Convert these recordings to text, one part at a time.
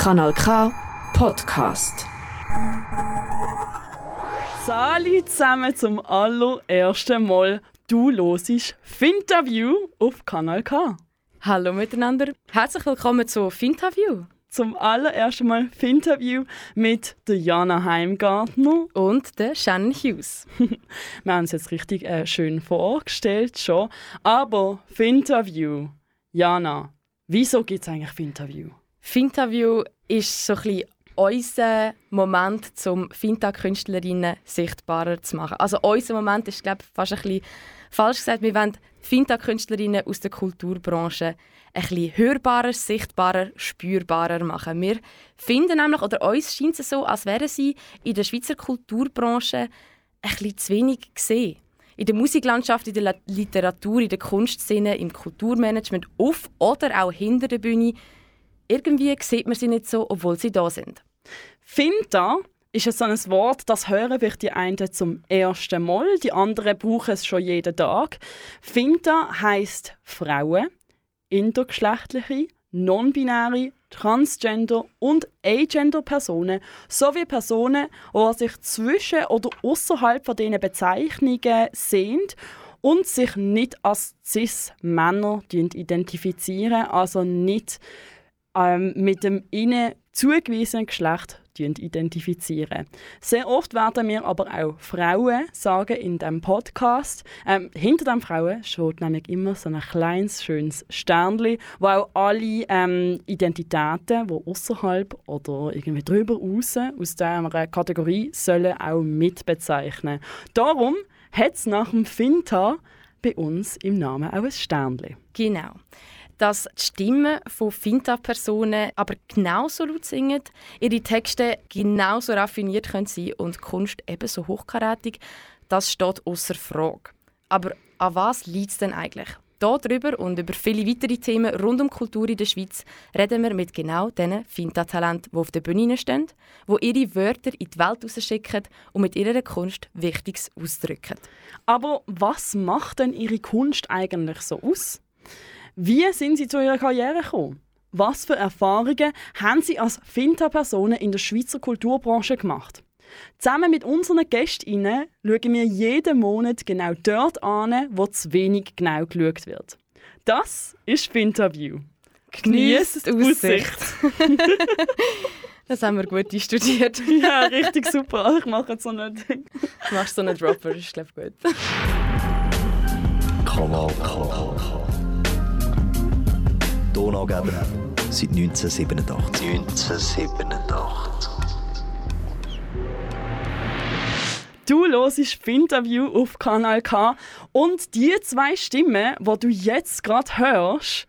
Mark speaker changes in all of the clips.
Speaker 1: Kanal K Podcast.
Speaker 2: Sali zusammen zum allerersten Mal. Du hörst Finterview auf Kanal K.
Speaker 3: Hallo miteinander. Herzlich willkommen zu Finterview.
Speaker 2: Zum allerersten Mal Finterview mit der Jana Heimgartner
Speaker 3: und der Shannon Hughes.
Speaker 2: Wir haben es jetzt richtig äh, schön vorgestellt schon. Aber Finterview, Jana, wieso gibt es eigentlich Finterview?
Speaker 3: Finterview ist so ein bisschen unser Moment, um Finta-Künstlerinnen sichtbarer zu machen. Also unser Moment ist, glaube ich, fast ein bisschen falsch gesagt. Wir wollen Finta-Künstlerinnen aus der Kulturbranche ein bisschen hörbarer, sichtbarer, spürbarer machen. Wir finden nämlich, oder uns scheint es so, als wären sie in der Schweizer Kulturbranche ein bisschen zu wenig gesehen. In der Musiklandschaft, in der Literatur, in der Kunstszene, im Kulturmanagement, auf oder auch hinter der Bühne irgendwie sieht man sie nicht so, obwohl sie da sind.
Speaker 2: Finta ist es so ein Wort, das hören wir die einen zum ersten Mal, die anderen brauchen es schon jeden Tag. Finta heißt Frauen, intergeschlechtliche, non-binäre, transgender und agender Personen sowie Personen, die sich zwischen oder außerhalb von diesen Bezeichnungen sehen und sich nicht als cis-Männer identifizieren, also nicht ähm, mit dem ihnen zugewiesenen Geschlecht identifizieren. Sehr oft werden mir aber auch Frauen sagen in dem Podcast. Ähm, hinter den Frauen steht nämlich immer so ein kleines, schönes Sternchen, wo auch alle ähm, Identitäten, die außerhalb oder irgendwie drüber raus aus dieser Kategorie sollen auch mitbezeichnen. Darum hat es nach dem Finta bei uns im Namen auch ein Sternchen.
Speaker 3: Genau dass die Stimmen von Finta-Personen aber genauso laut singen, ihre Texte genauso raffiniert können sein und die Kunst ebenso hochkarätig, das steht außer Frage. Aber an was liegt es denn eigentlich? Darüber und über viele weitere Themen rund um Kultur in der Schweiz reden wir mit genau diesen Finta-Talenten, die auf der Bühne stehen, die ihre Wörter in die Welt rausschicken und mit ihrer Kunst Wichtiges ausdrücken.
Speaker 2: Aber was macht denn ihre Kunst eigentlich so aus? Wie sind Sie zu Ihrer Karriere gekommen? Was für Erfahrungen haben Sie als Finta-Personen in der Schweizer Kulturbranche gemacht? Zusammen mit unseren Gästinnen schauen wir jeden Monat genau dort an, wo zu wenig genau geschaut wird. Das ist Finterview.
Speaker 3: Genießt die Aussicht. das haben wir gut studiert.
Speaker 2: ja, richtig super. Ich mache jetzt so einen Ding.
Speaker 3: Du machst so einen Dropper, das ist glaube ich gut.
Speaker 4: Kanal K. Donaugeber seit 1987. 1987.
Speaker 2: Du hörst Finterview auf Kanal K und die zwei Stimmen, die du jetzt gerade hörst,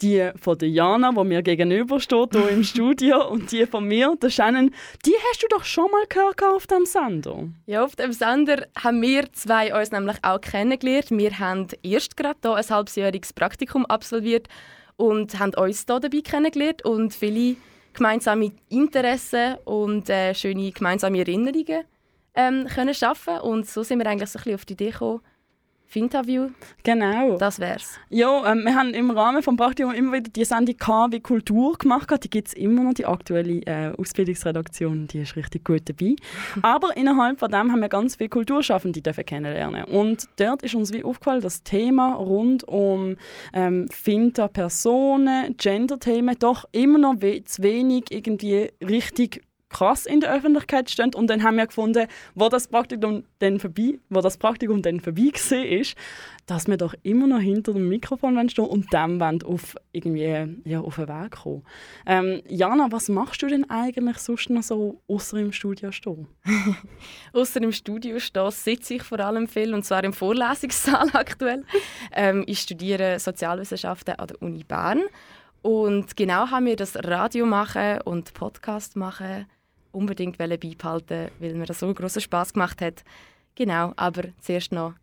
Speaker 2: die von der Jana, die mir gegenübersteht hier im Studio, und die von mir, der Shannon, die hast du doch schon mal gehört auf dem Sender.
Speaker 3: Ja, auf dem Sender haben wir zwei uns nämlich auch kennengelernt. Wir haben erst gerade hier ein halbjähriges Praktikum absolviert und haben uns hier dabei kennengelernt und viele gemeinsame Interessen und äh, schöne gemeinsame Erinnerungen ähm, können schaffen. Und so sind wir eigentlich so ein bisschen auf die Idee gekommen, Finterview.
Speaker 2: Genau.
Speaker 3: Das wär's.
Speaker 2: Ja, ähm, wir haben im Rahmen des Praktikums immer wieder die Sendung KW Kultur gemacht. Die gibt es immer noch, die aktuelle äh, Ausbildungsredaktion, die ist richtig gut dabei. Aber innerhalb von dem haben wir ganz viele Kulturschaffende kennenlernen. Und dort ist uns wie aufgefallen, das Thema rund um ähm, Finter-Personen, Gender-Themen doch immer noch we zu wenig irgendwie richtig krass in der Öffentlichkeit stehen. Und dann haben wir gefunden, wo das Praktikum dann vorbei, wo das Praktikum dann vorbei ist, dass wir doch immer noch hinter dem Mikrofon stehen und dann auf irgendwie ja, auf den Weg kommen. Ähm, Jana, was machst du denn eigentlich sonst noch so außer im Studio stehen?
Speaker 3: außer im Studio stehen sitze ich vor allem viel und zwar im Vorlesungssaal aktuell. Ähm, ich studiere Sozialwissenschaften an der Uni Bern und genau haben wir das Radio machen und Podcast machen unbedingt beibehalten, weil mir das so großen Spaß gemacht hat. Genau, aber zuerst noch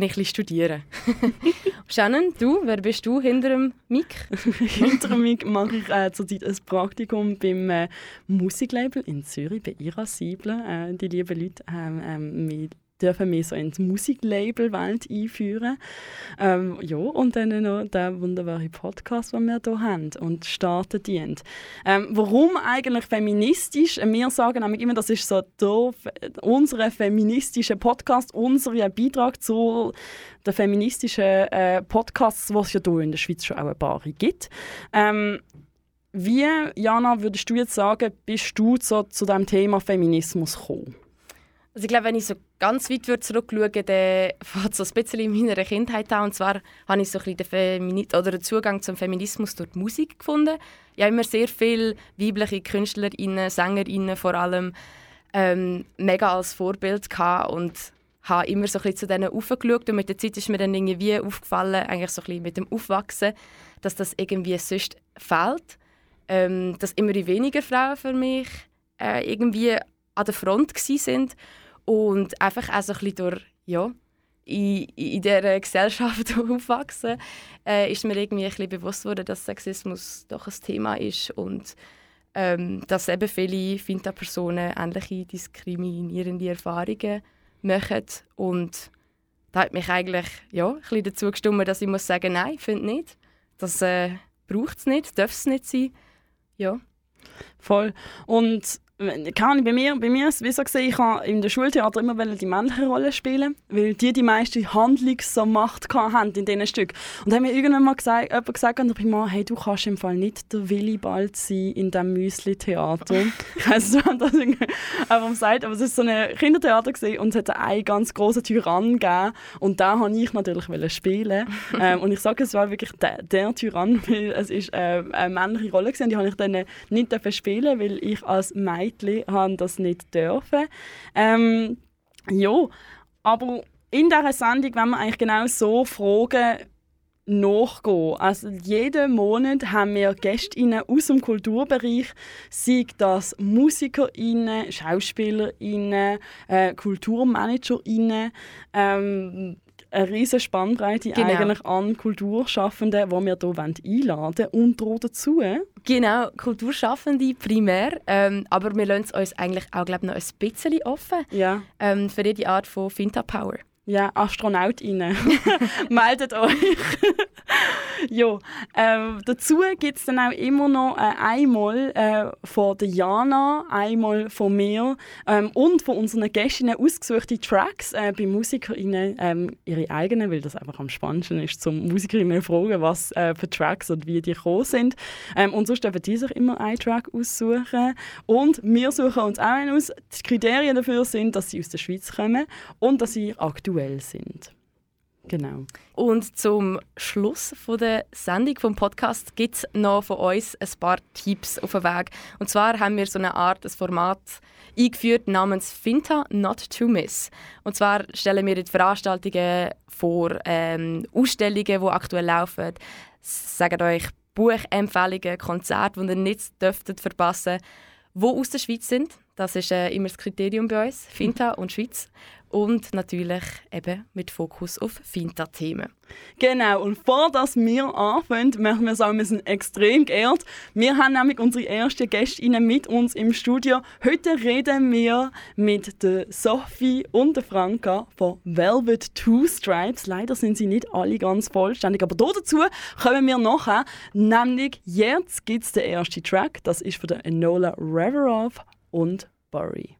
Speaker 3: ich ein studieren. Shannon, du, wer bist du hinter dem Mic?
Speaker 2: hinter dem Mic mache ich äh, zurzeit ein Praktikum beim äh, Musiklabel in Zürich, bei Irascible. Äh, die lieben Leute haben ähm, mich dürfen wir so ins Musiklabel-Welt einführen. Ähm, ja, und dann noch der wunderbare Podcast, den wir hier haben und starten dient. Ähm, warum eigentlich feministisch? Wir sagen nämlich immer, das ist so unser feministischer Podcast, unser Beitrag zu den feministischen äh, Podcasts, was es ja hier in der Schweiz schon auch ein paar gibt. Ähm, wie, Jana, würdest du jetzt sagen, bist du so zu dem Thema Feminismus gekommen?
Speaker 3: Also ich glaube, wenn ich so ganz weit zurückschaue, dann fängt so ein bisschen in meiner Kindheit an. Und zwar habe ich so ein den, Femini oder den Zugang zum Feminismus durch die Musik gefunden. Ich habe immer sehr viele weibliche Künstlerinnen, Sängerinnen vor allem ähm, mega als Vorbild gehabt und habe immer so ein zu denen aufgeschaut. Und mit der Zeit ist mir dann irgendwie aufgefallen, eigentlich so ein mit dem Aufwachsen, dass das irgendwie sonst fehlt ähm, dass immer weniger Frauen für mich äh, irgendwie an der Front sind und einfach auch so ein durch, ja, in, in dieser Gesellschaft aufwachsen, äh, ist mir irgendwie ein bewusst worden, dass Sexismus doch ein Thema ist und ähm, dass eben viele Finta-Personen ähnliche diskriminierende Erfahrungen machen und da hat mich eigentlich ja, ein dazu gestimmt, dass ich muss sagen, nein, ich finde nicht. Das äh, braucht es nicht, darf es nicht sein. Ja.
Speaker 2: Voll. Und kann bei mir, bei mir ist es so gesehen, ich habe in der Schultheater immer die männliche Rolle spielen, weil die die meiste Handlungsmacht haben in diesen Stück. Und dann haben mir irgendwann mal gesagt, jemand gesagt, und ich mal, hey, du kannst im Fall nicht der Willibald sein in diesem Müsli-Theater. ich weiß nicht, das einfach sagt, aber es ist so ein Kindertheater gewesen, und es hat einen ganz großen Tyrann gegeben und da wollte ich natürlich spielen. ähm, und ich sage, es war wirklich der, der Tyrann, weil es ist äh, eine männliche Rolle gewesen, und die habe ich dann nicht spielen, weil ich als Mädchen Mädchen haben das nicht dürfen. Ähm, ja, aber in dieser Sendung wenn wir eigentlich genau so Fragen nachgehen. Also jeden Monat haben wir Gäste aus dem Kulturbereich, sei das MusikerInnen, SchauspielerInnen, äh, KulturmanagerInnen, ähm, eine riesige Spannbreite genau. eigentlich an Kulturschaffenden, die wir hier einladen wollen. Und dazu...
Speaker 3: Genau, Kulturschaffende primär, ähm, aber wir lassen es uns eigentlich auch glaub, noch ein bisschen offen
Speaker 2: ja.
Speaker 3: ähm, für jede Art von Finta Power.
Speaker 2: Ja, AstronautInnen, meldet euch. ja, ähm, dazu gibt es dann auch immer noch äh, einmal äh, von der Jana, einmal von mir ähm, und von unseren Gästinnen ausgesuchte Tracks äh, bei MusikerInnen, ähm, ihre eigenen, weil das einfach am spannendsten ist, zum MusikerInnen fragen, was äh, für Tracks und wie die gekommen sind. Ähm, und sonst dürfen die sich immer einen Track aussuchen. Und wir suchen uns auch einen aus. Die Kriterien dafür sind, dass sie aus der Schweiz kommen und dass sie aktuell sind. Genau.
Speaker 3: Und zum Schluss von der Sendung vom Podcast gibt es noch von uns ein paar Tipps auf den Weg. Und zwar haben wir so eine Art, ein Format eingeführt namens Finta Not to Miss. Und zwar stellen wir die Veranstaltungen vor, ähm, Ausstellungen, die aktuell laufen, sagen euch Buchempfehlungen, Konzerte, die ihr nicht verpassen die aus der Schweiz sind. Das ist äh, immer das Kriterium bei uns, Finta und Schweiz und natürlich eben mit Fokus auf Finta-Themen.
Speaker 2: Genau, und vor dass wir anfangen, möchten wir sagen, wir sind extrem geehrt. Wir haben nämlich unsere ersten Gästinnen mit uns im Studio. Heute reden wir mit der Sophie und der Franka von Velvet Two Stripes. Leider sind sie nicht alle ganz vollständig, aber dazu kommen wir nachher. Nämlich jetzt gibt es den ersten Track, das ist von der Enola Reverov und Burry.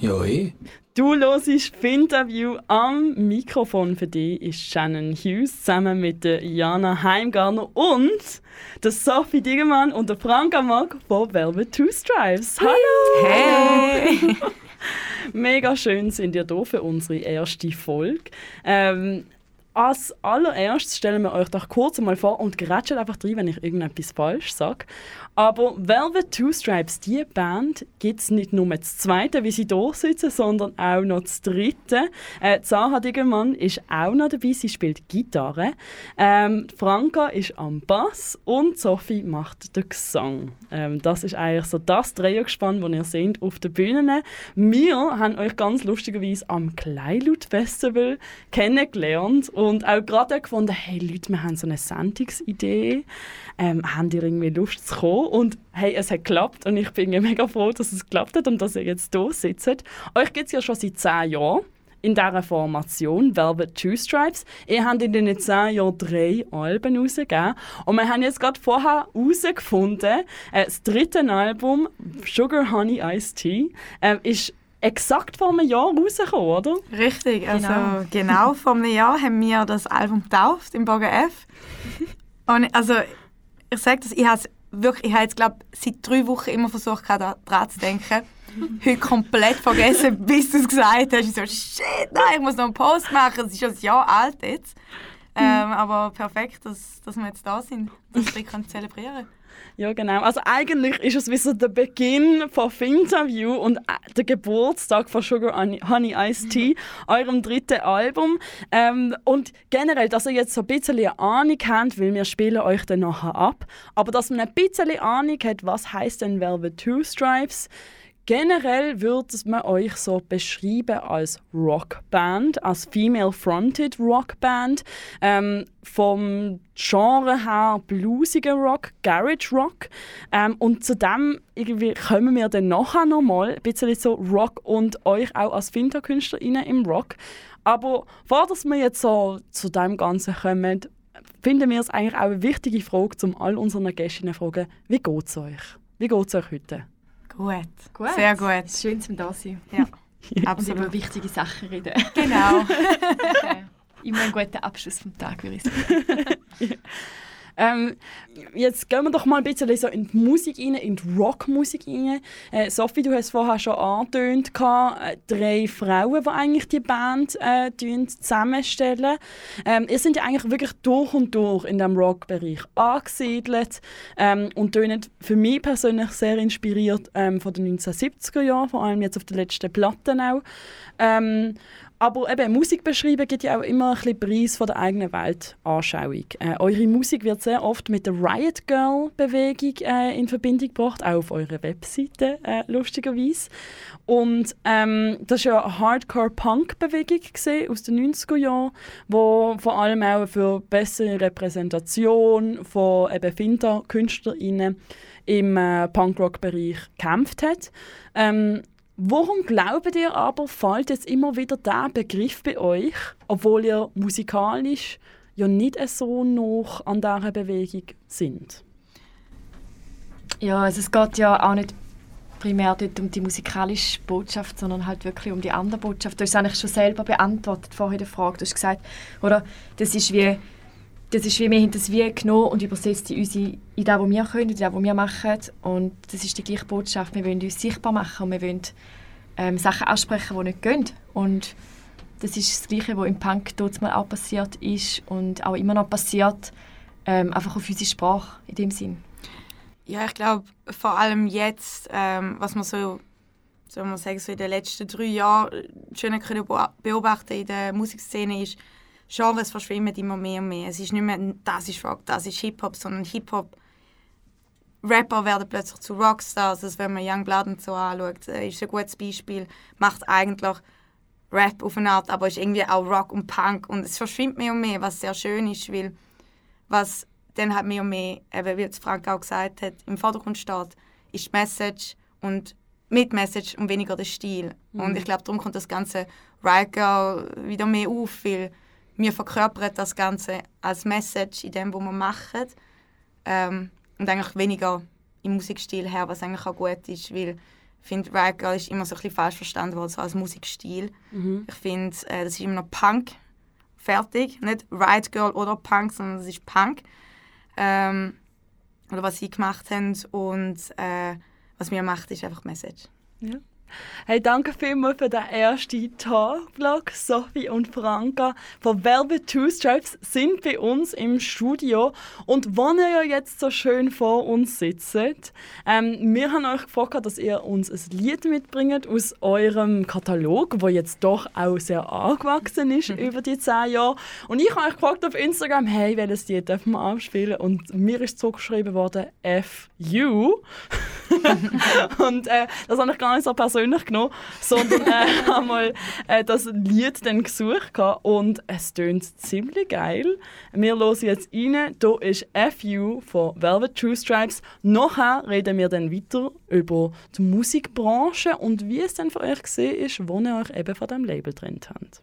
Speaker 5: Ja, eh.
Speaker 2: Du hörst Finterview am Mikrofon für dich ist Shannon Hughes zusammen mit der Jana Heimgartner und der Sophie Diggemann und der Franka Mag von Velvet Two Stripes. Hallo!
Speaker 6: Hey!
Speaker 2: Mega schön sind ihr hier für unsere erste Folge. Ähm, als allererstes stellen wir euch doch kurz einmal vor und grätschen einfach rein, wenn ich irgendetwas falsch sage. Aber Velvet Two Stripes, die Band, gibt es nicht nur das zweite, wie sie hier sitzen, sondern auch noch das dritte. Äh, Sarah Diggelmann ist auch noch dabei, sie spielt Gitarre. Ähm, Franka ist am Bass und Sophie macht den Gesang. Ähm, das ist eigentlich so das Dreiergespann, das ihr seht auf der Bühne. Wir haben euch ganz lustigerweise am Kleinlaut Festival kennengelernt und auch gerade gefunden, hey Leute, wir haben so eine Sendungsidee. Ähm, habt ihr irgendwie Lust zu kommen? Und hey, es hat geklappt und ich bin mega froh, dass es geklappt hat und dass ihr jetzt hier sitzt. Euch gibt es ja schon seit zehn Jahren in dieser Formation, Velvet Two Stripes. Ihr habt in den zehn Jahren drei Alben rausgegeben. Und wir haben jetzt gerade vorher herausgefunden, äh, das dritte Album, Sugar Honey Iced Tea, äh, ist exakt vor einem Jahr rausgekommen, oder?
Speaker 6: Richtig, also
Speaker 3: Genau.
Speaker 6: genau, vor einem Jahr haben wir das Album getauft im Bogen F. Und also, ich sage das, ich habe wirklich, ich habe jetzt glaube seit drei Wochen immer versucht, da- daran zu denken. Heute komplett vergessen, bis du es gesagt hast. Ich so, shit, nein, ich muss noch einen Post machen. Es ist schon ein Jahr alt jetzt. Ähm, aber perfekt, dass, dass wir jetzt da sind, dass wir können zelebrieren
Speaker 2: Ja, genau. Also eigentlich ist es wie so der Beginn von Finterview und äh, der Geburtstag von Sugar Honey- Iced Tea, eurem dritten Album. Ähm, und generell, dass ihr jetzt so ein bisschen eine Ahnung habt, weil wir spielen euch dann nachher ab, aber dass man ein bisschen Ahnung hat, was heißt denn Velvet Two Stripes, Generell würde man euch so beschreiben als Rockband, als female-fronted Rockband. Ähm, vom Genre her bluesiger Rock, Garage Rock. Ähm, und zu dem irgendwie kommen wir dann nachher nochmal ein bisschen so Rock und euch auch als Finterkünstlerinnen im Rock. Aber vor dass wir jetzt so zu dem Ganzen kommen, finden wir es eigentlich auch eine wichtige Frage, um all unseren Gästinnen zu fragen, wie geht es euch? Wie geht es euch heute?
Speaker 6: Gut.
Speaker 7: Gut.
Speaker 6: Sehr gut.
Speaker 7: Schön, zum da zu sein.
Speaker 6: Ja,
Speaker 7: Und über
Speaker 6: absolut.
Speaker 7: wichtige Sachen reden.
Speaker 6: Genau.
Speaker 7: Immer ein guter Abschluss vom Tag, würde ich sagen.
Speaker 2: Ähm, jetzt gehen wir doch mal ein bisschen so in die Musik rein, in die Rockmusik rein. Äh, Sophie, du hast vorher schon angetönt, äh, drei Frauen, die eigentlich die Band äh, zusammenstellen. Ähm, ihr seid ja eigentlich wirklich durch und durch in dem Rockbereich angesiedelt ähm, und tönen für mich persönlich sehr inspiriert ähm, von den 1970er Jahren, vor allem jetzt auf den letzten Platten auch. Aber eben, Musik beschreiben gibt ja auch immer ein bisschen Preis von der eigenen Weltanschauung. Äh, eure Musik wird sehr oft mit der Riot Girl Bewegung äh, in Verbindung gebracht, auch auf eurer Webseite äh, lustigerweise. Und ähm, das war ja eine Hardcore-Punk-Bewegung aus den 90er Jahren, wo vor allem auch für bessere Repräsentation von eben Finta-KünstlerInnen im äh, Punkrock-Bereich gekämpft hat. Ähm, Warum glaubt ihr aber, fällt jetzt immer wieder der Begriff bei euch, obwohl ihr musikalisch ja nicht so noch an dieser Bewegung sind?
Speaker 7: Ja, also es geht ja auch nicht primär dort um die musikalische Botschaft, sondern halt wirklich um die andere Botschaft. Du hast es eigentlich schon selber beantwortet vorhin die Frage. Du hast gesagt, oder, das ist wie, das ist wie wir haben das wie genommen und übersetzt in, unsere, in das, was wir können, in das, was wir machen. Und das ist die gleiche Botschaft. Wir wollen uns sichtbar machen und wir wollen ähm, Sachen aussprechen, die nicht gehen. Und das ist das Gleiche, was im Punk dort mal auch passiert ist und auch immer noch passiert, ähm, einfach auf unsere Sprache in dem Sinn.
Speaker 6: Ja, ich glaube, vor allem jetzt, ähm, was man so, soll man sagen, so in den letzten drei Jahren schön können beo- beobachten in der Musikszene ist, Genres verschwimmen immer mehr und mehr. Es ist nicht mehr, das ist Rock, das ist Hip-Hop, sondern Hip-Hop. Rapper werden plötzlich zu Rockstars. Also wenn man Youngblood und so anschaut, äh, ist ein gutes Beispiel. Macht eigentlich Rap auf eine Art, aber ist irgendwie auch Rock und Punk. Und es verschwimmt mehr und mehr, was sehr schön ist, weil was dann halt mehr und mehr, eben, wie jetzt Frank auch gesagt hat, im Vordergrund steht, ist die Message und mit Message und weniger der Stil. Und ich glaube, darum kommt das ganze Riot Girl wieder mehr auf, weil wir verkörpern das Ganze als Message in dem, was wir machen. Ähm, und eigentlich weniger im Musikstil her, was eigentlich auch gut ist, weil Ich finde, Riot Girl ist immer so ein bisschen falsch verstanden worden, so als Musikstil. Ich finde, äh, das ist immer noch Punk. Fertig. Nicht Riot Girl oder Punk, sondern es ist Punk. Ähm, oder was sie gemacht haben. Und äh, was wir macht, ist einfach Message.
Speaker 2: Hey, danke vielmals für den ersten Talk-Vlog. Sophie und Franka von Velvet Two Stripes sind bei uns im Studio. Und wenn ihr ja jetzt so schön vor uns sitzt, ähm, wir haben euch gefragt, dass ihr uns ein Lied mitbringt aus eurem Katalog, wo jetzt doch auch sehr angewachsen ist über die zehn Jahre. Und ich habe euch gefragt auf Instagram, hey, welches Lied dürfen wir abspielen? Und mir ist zurückgeschrieben worden, FU. und äh, das habe ich gar nicht so persönlich genommen, sondern äh, habe mal äh, das Lied dann gesucht und es tönt ziemlich geil. Wir hören jetzt rein. Hier ist FU von Velvet True Stripes. Nachher reden wir dann weiter über die Musikbranche und wie es dann für euch gesehen ist, wo ihr euch eben von diesem Label getrennt habt.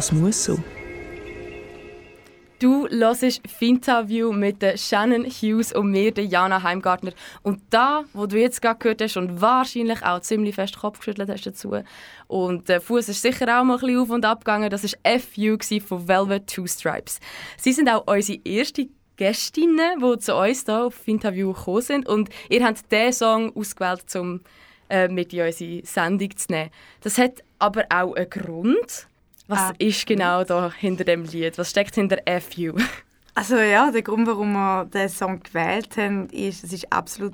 Speaker 1: Das muss so.
Speaker 3: Du hörst Finterview mit Shannon Hughes und mir, Jana Heimgartner. Und da, wo du jetzt gerade gehört hast und wahrscheinlich auch ziemlich fest Kopf geschüttelt hast dazu und der Fuß ist sicher auch mal ein bisschen auf und ab gegangen, das war FU von Velvet Two Stripes. Sie sind auch unsere erste Gästinnen, die zu uns hier auf Interview gekommen sind und ihr habt diesen Song ausgewählt, um äh, mit in unsere Sendung zu nehmen. Das hat aber auch einen Grund. Was
Speaker 6: Ah.
Speaker 3: ist genau da hinter dem Lied? Was steckt hinter FU?
Speaker 6: Also ja, der Grund, warum wir diesen Song gewählt haben, ist, es ist absolut,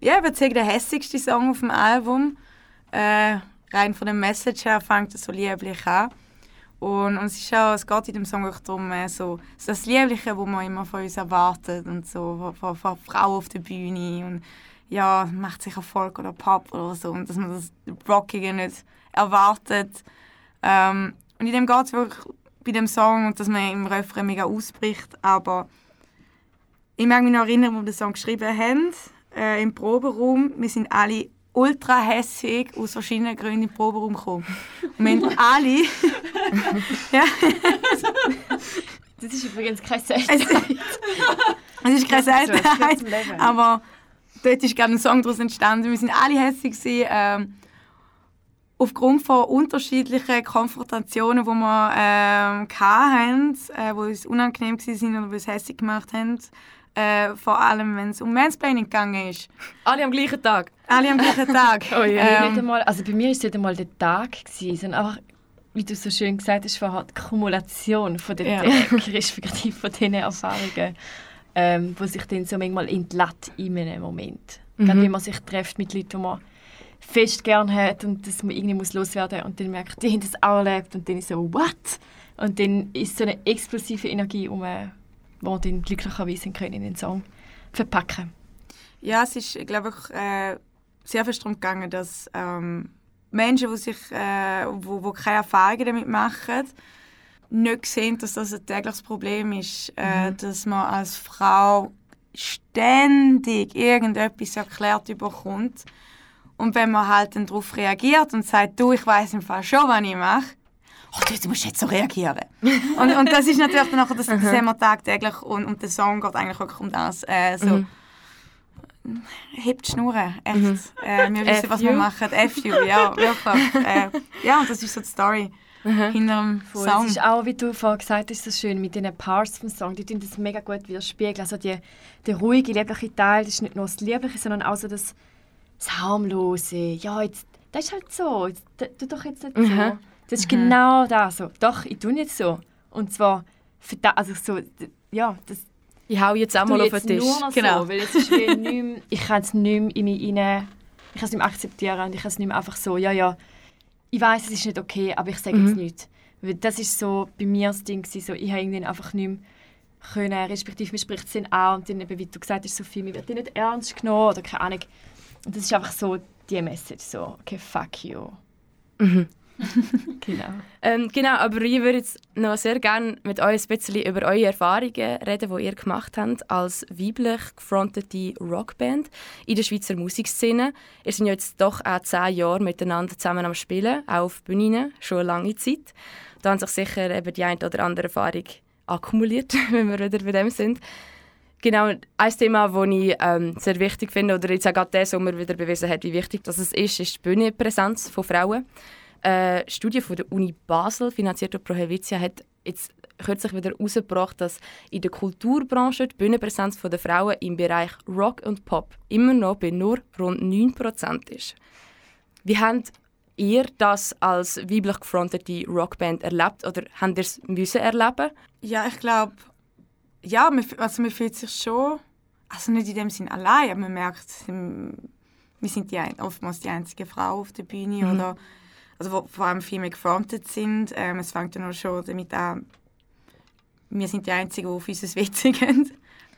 Speaker 6: ja, ich würde sagen, der hässigste Song auf dem Album. Äh, rein von der Message her fängt er so lieblich an. Und, und es, ist auch, es geht in dem Song auch darum, äh, so, so das Liebliche, was man immer von uns erwartet und so, von, von, von Frauen auf der Bühne und ja, macht sich Erfolg oder Pop oder so und dass man das Rockige nicht erwartet. Ähm, und in dem geht es wirklich bei dem Song und dass man im Refrain mega ausbricht, aber ich mag mich noch erinnern, als wir den Song geschrieben haben, äh, im Proberaum. Wir sind alle ultra hässig aus verschiedenen Gründen im Proberaum gekommen. Und wir haben alle... ja,
Speaker 7: Das ist übrigens kein Set.
Speaker 6: es, ist keine Seltenheit, aber dort ist gerade ein Song daraus entstanden. Wir sind alle hässig gewesen, ähm, aufgrund von unterschiedlichen Konfrontationen, die wir ähm, hatten, äh, die uns unangenehm waren oder uns hässig gemacht haben. Äh, vor allem, wenn es um Mansplaining gegangen ist.
Speaker 3: Alle am gleichen Tag.
Speaker 6: Alle am gleichen Tag.
Speaker 3: Oh
Speaker 7: nicht
Speaker 6: ähm,
Speaker 7: einmal, also bei mir war es nicht einmal der Tag, gewesen, sondern einfach, wie du so schön gesagt hast, vorher, die Kumulation von den
Speaker 6: Ja.
Speaker 7: Respektive von diesen Erfahrungen, ähm, wo sich dann so manchmal entlädt in einem Moment. Gerade wenn man sich trifft mit Leuten, die man fest gern hat und dass man irgendwie muss loswerden und dann merkt, die haben das auch erlebt und dann ist so, what? Und dann ist so eine explosive Energie um, die man dann glücklicherweise können in den Song verpacken.
Speaker 6: Ja, es ist, glaube ich, äh, sehr fest darum gegangen, dass ähm, Menschen, die sich, äh, wo, wo keine Erfahrungen damit machen, nicht sehen, dass das ein tägliches Problem ist, äh, dass man als Frau ständig irgendetwas erklärt bekommt und wenn man halt dann darauf reagiert und sagt, du, ich weiß im Fall schon, was ich mache, oh, du, musst jetzt so reagieren. und, und das ist natürlich dann nachher, das, das haben wir tagtäglich und, und der Song geht eigentlich wirklich um das. Äh, so, hebt die Schnurren, echt. Äh, wir wissen, was wir machen. FU, ja, wirklich. äh, ja, und das ist so die Story hinter dem
Speaker 7: Voll.
Speaker 6: Song.
Speaker 7: Es ist auch, wie du vorhin gesagt hast, so schön mit diesen Parts vom Song, die tun das mega gut widerspiegeln. Also die, der ruhige, liebliche Teil, das ist nicht nur das Liebliche, sondern auch so das, das Harmlose. Ja, jetzt, das ist halt so. Jetzt, tu doch jetzt nicht so.
Speaker 3: Mhm.
Speaker 7: Das ist genau das. So. Doch, ich tue jetzt so. Und zwar, für da, also so, ja, das
Speaker 3: Ich hau jetzt auch mal auf den Tisch.
Speaker 6: Genau.
Speaker 7: so, weil es ist wie nicht mehr, ich kann es nicht mehr in mich rein, ich kann es nicht mehr akzeptieren und ich kann es nicht mehr einfach so, ja, ja, ich weiß, es ist nicht okay, aber ich sage jetzt nichts. Weil das ist so bei mir das Ding, gewesen, so, ich habe irgendwann einfach nicht mehr können, respektive man spricht es dann an und dann eben, wie du gesagt hast, so viel, mir wird nicht ernst genommen oder keine Ahnung. Und das ist einfach so die Message, so, okay, fuck you. genau.
Speaker 3: Ähm, genau, aber ich würde jetzt noch sehr gerne mit euch ein bisschen über eure Erfahrungen reden, die ihr gemacht habt als weiblich gefrontete Rockband in der Schweizer Musikszene. Ihr seid ja jetzt doch auch zehn Jahre miteinander zusammen am Spielen, auch auf Bühnen, schon eine lange Zeit. Da haben sich sicher eben die eine oder andere Erfahrung akkumuliert, wenn wir wieder bei dem sind. Genau, ein Thema, das ich ähm, sehr wichtig finde, oder jetzt auch gerade der Sommer wieder bewiesen hat, wie wichtig das ist, ist die Bühnenpräsenz von Frauen. Eine Studie von der Uni Basel, finanziert durch Pro Helvetia, hat jetzt kürzlich wieder herausgebracht, dass in der Kulturbranche die Bühnenpräsenz der Frauen im Bereich Rock und Pop immer noch bei nur rund 9% ist. Wie habt ihr das als weiblich gefrontete Rockband erlebt oder habt ihr es müssen erleben?
Speaker 6: Ja, ich glaube, ja, man, also man fühlt sich schon, also nicht in dem Sinn allein, aber man merkt, wir sind die, oftmals die einzige Frau auf der Bühne oder also wo vor allem viel mehr gefrontet sind. Ähm, es fängt dann auch schon damit an, wir sind die Einzigen, die auf unser WC gehen,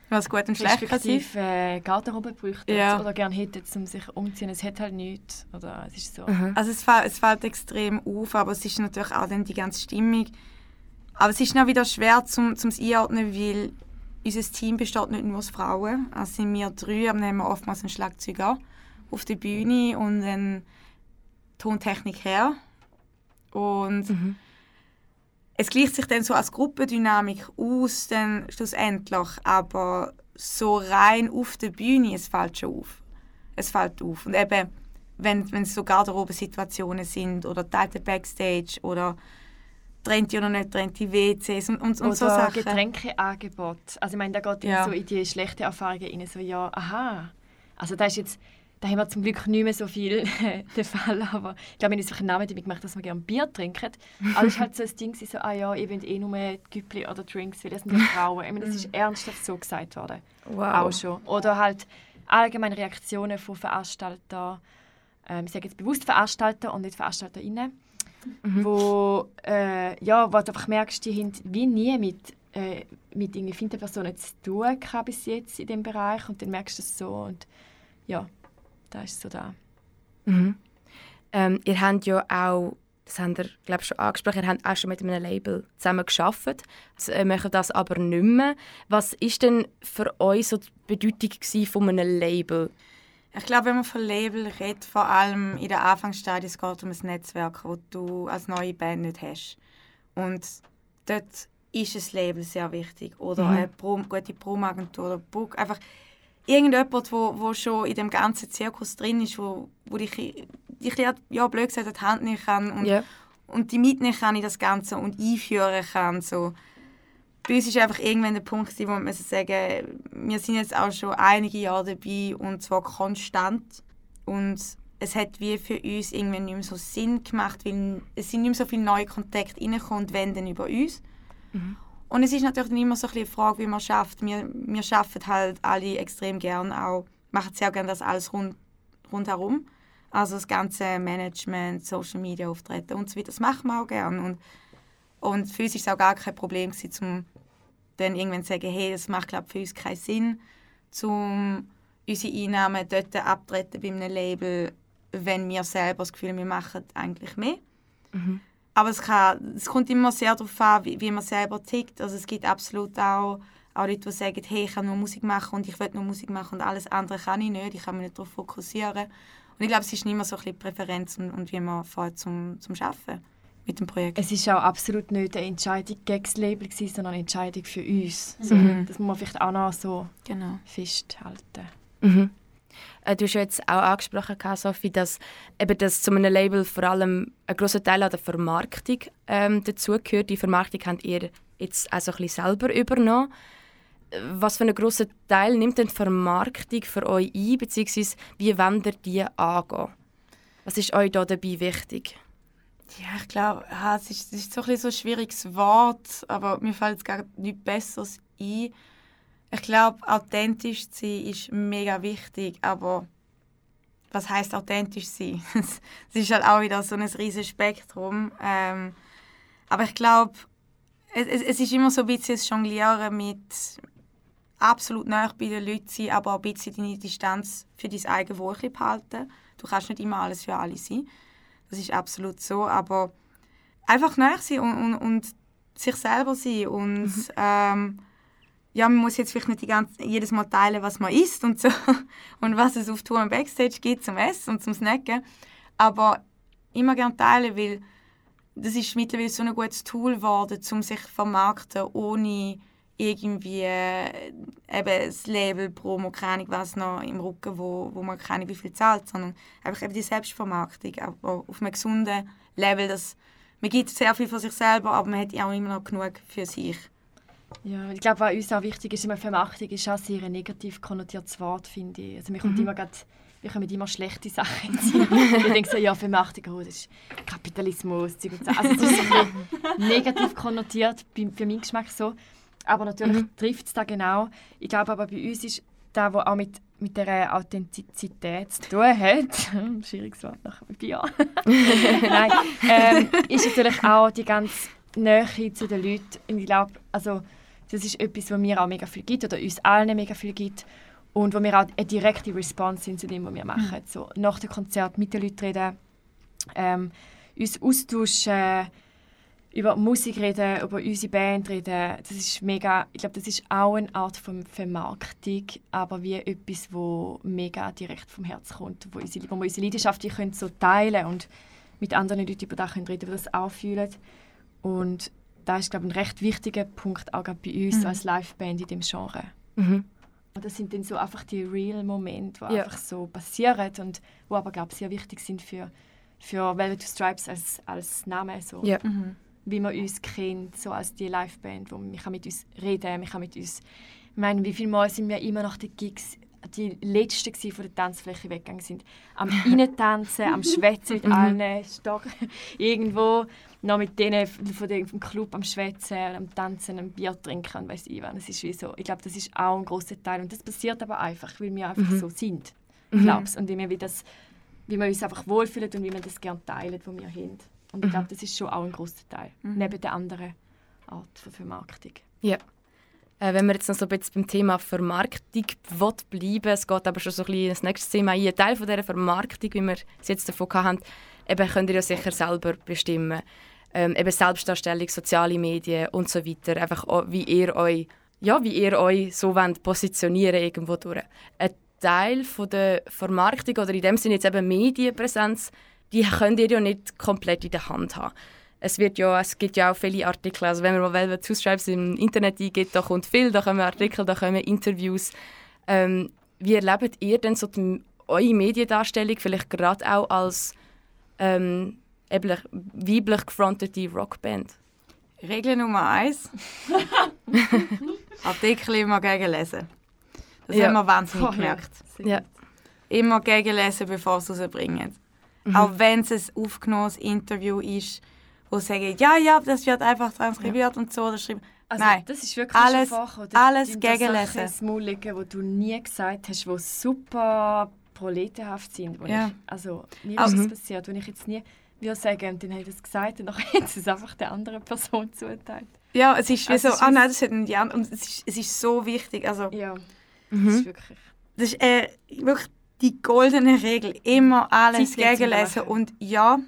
Speaker 6: was gut und schlecht.
Speaker 7: Respektive äh, Garderobe bräuchten
Speaker 6: Ja.
Speaker 7: oder gerne hätten, um sich umzuziehen. Es hat halt nichts. Oder es ist so.
Speaker 6: Also es, fällt, es fällt extrem auf, aber es ist natürlich auch dann die ganze Stimmung. Aber es ist noch wieder schwer zum zum einordnen, weil unser Team besteht nicht nur aus Frauen. Also sind wir drei, aber haben wir oftmals einen Schlagzeuger auf der Bühne und einen Tontechniker Und es gleicht sich dann so als Gruppendynamik aus, dann schlussendlich, aber so rein auf der Bühne, es fällt schon auf. Es fällt auf. Und eben, wenn, wenn es so Garderobe-Situationen sind oder teilte Backstage oder trennte oder nicht trennte WCs und, und, und
Speaker 7: Oder
Speaker 6: so Sachen.
Speaker 7: Getränkeangebot. Also ich meine, da geht
Speaker 6: Ja.
Speaker 7: so in die schlechten Erfahrungen rein, so ja, aha. Also da ist jetzt, da haben wir zum Glück nicht mehr so viel der Fall, aber ich glaube, wir haben uns einen Namen damit gemacht, dass wir gerne Bier trinken. Aber es ist halt so ein Ding, so, ah ja, ihr wollt eh nur Güppli oder Drinks, weil das sind ja Frauen. Ich meine, das ist ernsthaft so gesagt worden. Auch schon. Oder halt allgemeine Reaktionen von Veranstaltern, ähm, ich sage jetzt bewusst Veranstalter und nicht VeranstalterInnen, wo, äh, ja, wo du einfach merkst, die haben wie nie mit, äh, mit irgendwie Finterpersonen zu tun gehabt bis jetzt in dem Bereich und dann merkst du es so und ja, da ist so da.
Speaker 3: Mhm. Ähm, ihr habt ja auch, das habt ihr glaub, schon angesprochen, ihr habt auch schon mit einem Label zusammen geschafft, also, äh, machen das aber nicht mehr. Was ist denn für euch so die Bedeutung von einem Label?
Speaker 6: Ich glaube, wenn man von Label redet, vor allem in der Anfangsstadie, es geht um ein Netzwerk, das du als neue Band nicht hast. Und dort ist ein Label sehr wichtig. Oder eine Pro gute Promagentur oder Book. Einfach irgendjemand, wo, wo schon in dem ganzen Zirkus drin ist, wo, wo dich, dich ja, blöd gesagt die Hand nehmen kann und,
Speaker 3: Ja.
Speaker 6: und die mitnehmen kann in das Ganze und einführen kann. So. Bei uns ist einfach irgendwann der Punkt, gewesen, wo man muss sagen wir sind jetzt auch schon einige Jahre dabei und zwar konstant. Und es hat wie für uns irgendwann nicht mehr so Sinn gemacht, weil es sind nicht mehr so viele neue Kontakte reingekommen und wenn dann über uns. Und es ist natürlich dann immer so ein bisschen die Frage, wie man schafft. Wir, wir schaffen halt alle extrem gern auch, machen sehr gerne das alles rund, rundherum. Also das ganze Management, Social Media Auftreten und so weiter, das machen wir auch gern. Und, und für uns war es auch gar kein Problem, gewesen, um dann irgendwann sagen, hey, das macht glaub, für uns keinen Sinn, um unsere Einnahmen dort abtreten bei einem Label, wenn wir selber das Gefühl haben, wir machen eigentlich mehr. Aber es, kann, es kommt immer sehr darauf an, wie, wie man selber tickt. Also es gibt absolut auch, auch Leute, die sagen, hey, ich kann nur Musik machen und ich will nur Musik machen und alles andere kann ich nicht, ich kann mich nicht darauf fokussieren. Und ich glaube, es ist nicht immer so ein bisschen die Präferenz und, und wie man fährt zum, zum Arbeiten mit dem Projekt.
Speaker 7: Es ist auch absolut nicht eine Entscheidung gegen das Label, gewesen, sondern eine Entscheidung für uns. So,
Speaker 6: Mhm.
Speaker 7: Das muss man vielleicht auch noch so
Speaker 6: Genau.
Speaker 7: festhalten.
Speaker 3: Mhm. Äh, Du hast ja jetzt auch angesprochen, Sophie, dass, eben, dass zu einem Label vor allem ein grosser Teil an der Vermarktung ähm, dazugehört. Die Vermarktung habt ihr jetzt also ein bisschen selber übernommen. Was für einen grossen Teil nimmt denn die Vermarktung für euch ein, beziehungsweise wie wollt ihr die angehen? Was ist euch da dabei wichtig?
Speaker 6: Ja, ich glaube, ja, es, ist, es ist so ein, so ein schwieriges Wort, aber mir fällt jetzt gar nichts Besseres ein. Ich glaube, authentisch zu sein ist mega wichtig, aber was heißt authentisch sein? Es ist halt auch wieder so ein riesiges Spektrum. Ähm, aber ich glaube, es, es, es ist immer so ein bisschen das Jonglieren mit absolut nah bei den Leuten sein, aber auch ein bisschen deine Distanz für dein eigenes Wohl behalten. Du kannst nicht immer alles für alle sein. Das ist absolut so, aber einfach nah sein und, und, und sich selber sein und ähm, ja, man muss jetzt vielleicht nicht die ganze, jedes Mal teilen, was man isst und so und was es auf Tour und Backstage gibt zum Essen und zum Snacken, aber immer gerne teilen, weil das ist mittlerweile so ein gutes Tool geworden, um sich zu vermarkten, ohne irgendwie äh, eben das Label, Promo, keine was noch im Rücken, wo, wo man keine wie viel zahlt, sondern einfach eben die Selbstvermarktung, aber auf einem gesunden Level, dass man gibt sehr viel von sich selber, aber man hat auch immer noch genug für sich.
Speaker 7: Ja, ich glaube, was uns auch wichtig ist, immer Vermarktung ist auch sehr ein negativ konnotiertes Wort, finde ich. Also mir kommt immer grad, wir kommen immer schlechte Sachen in Sinn. Ich denke so, ja, Vermarktung, oh, das ist Kapitalismus, Zeug und so. Also es ist so negativ konnotiert, für meinen Geschmack so. Aber natürlich trifft es da genau. Ich glaube aber bei uns ist da, wo auch mit, mit der Authentizität zu tun hat, schwieriges Wort nach Bier, Nein, ähm, ist natürlich auch die ganze Nähe zu den Leuten. Und ich glaube, also, das ist etwas, was mir auch mega viel gibt oder uns allen mega viel gibt und wo wir auch eine direkte Response sind zu dem, was wir machen. So, nach dem Konzert mit den Leuten reden, ähm, uns austauschen, über Musik reden, über unsere Band reden. Das ist mega, ich glaube, das ist auch eine Art von Vermarktung, aber wie etwas, wo mega direkt vom Herz kommt, wo, unsere, wo wir unsere Leidenschaft die können so teilen und mit anderen Leuten über das können reden, die das auch fühlen. Und das ist, glaube ich, ein recht wichtiger Punkt auch gerade bei uns als Liveband in dem Genre.
Speaker 3: Mhm.
Speaker 7: Und das sind dann so einfach die real Momente, die
Speaker 3: Ja.
Speaker 7: einfach so passieren und wo aber glaube ich sehr wichtig sind für, für Velvet Stripes als, als Name. So.
Speaker 3: Ja.
Speaker 7: Wie man uns kennt, so als die Liveband, wo man kann mit uns reden, man kann mit uns... Ich meine, wie viele Mal sind wir immer nach den Gigs die Letzten gewesen, von der Tanzfläche weggegangen sind. Am Innentanzen, am Schwätzen mit allen, Stock, irgendwo noch mit denen von dem vom Club am Schwätzen, am Tanzen, am Bier trinken und weiss ich was. Das ist wie so. Ich glaube, das ist auch ein großer Teil und das passiert aber einfach, weil wir einfach so sind,
Speaker 3: Mhm.
Speaker 7: glaub's und wie wir, wie, das, wie wir uns einfach wohlfühlen und wie wir das gerne teilen, wo wir haben. Und ich glaube, das ist schon auch ein großer Teil, neben der anderen Art von Vermarktung.
Speaker 3: Ja. Äh, wenn wir jetzt noch so ein bisschen beim Thema Vermarktung bleiben, es geht aber schon so ein bisschen ins nächste Thema ein. Ein Teil von dieser Vermarktung, wie wir es jetzt davon hatten, eben könnt ihr ja sicher selber bestimmen. Ähm, eben Selbstdarstellung, soziale Medien und so weiter. Einfach auch, wie ihr euch, ja, wie ihr euch so wollt positionieren irgendwo durch. Ein Teil von der Vermarktung oder in dem Sinne jetzt eben Medienpräsenz, die könnt ihr ja nicht komplett in der Hand haben es, wird ja, es gibt ja auch viele Artikel. Also wenn man mal Velvet Stripes im Internet eingibt, da kommt viel, da kommen Artikel, da kommen Interviews. Ähm, wie erlebt ihr denn so die, eure Mediendarstellung, vielleicht gerade auch als ähm, weiblich gefrontete Rockband?
Speaker 6: Regel Nummer eins. Artikel immer gegenlesen. Das
Speaker 3: Ja.
Speaker 6: haben wir wahnsinnig
Speaker 7: Vorher.
Speaker 6: gemerkt.
Speaker 3: Ja.
Speaker 6: Immer gegenlesen, bevor sie es rausbringen.
Speaker 3: Mhm.
Speaker 6: Auch wenn es ein aufgenommenes Interview ist, wo sie sagen, ja, ja, das wird einfach transkribiert und so. Oder schreiben.
Speaker 7: Also,
Speaker 6: Nein,
Speaker 7: das ist wirklich
Speaker 6: alles-
Speaker 7: schon vorgekommen. Da
Speaker 6: alles gegenlesen.
Speaker 7: Maul liegen, die du nie gesagt hast, die super proletenhaft sind. Wo
Speaker 6: Ja.
Speaker 7: ich, also, mir
Speaker 6: Aber-
Speaker 7: ist das passiert, wenn ich jetzt nie würde sagen, dann habe ich das gesagt und dann hat es einfach der anderen Person zugeteilt.
Speaker 6: ja, es ist wie
Speaker 7: Also
Speaker 6: so, ah
Speaker 7: ist-
Speaker 6: nein, das hat nicht die andere. Und es ist, es ist so wichtig. Also,
Speaker 7: Ja,
Speaker 3: Mhm.
Speaker 7: das ist wirklich...
Speaker 6: das ist äh, wirklich die goldene Regel. Immer alles gegenlesen. Und ja,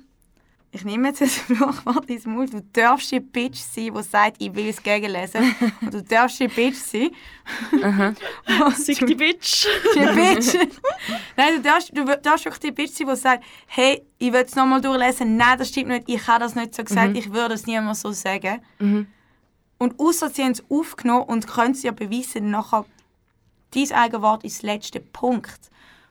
Speaker 6: ich nehme jetzt ein Fluchwort ins Mund. Du darfst die Bitch sein, die sagt, ich will es gegenlesen. Und du darfst die Bitch sein.
Speaker 2: Sieg die Bitch.
Speaker 6: Die Bitch. Nein, du darfst, du darfst wirklich die Bitch sein, die sagt, hey, ich will es nochmal durchlesen. Nein, das stimmt nicht. Ich habe das nicht so gesagt. Ich würde es niemals so sagen.
Speaker 3: Mhm.
Speaker 6: Und außer sie haben es aufgenommen und können es ja beweisen, nachher dein eigenes Wort ist der letzte Punkt.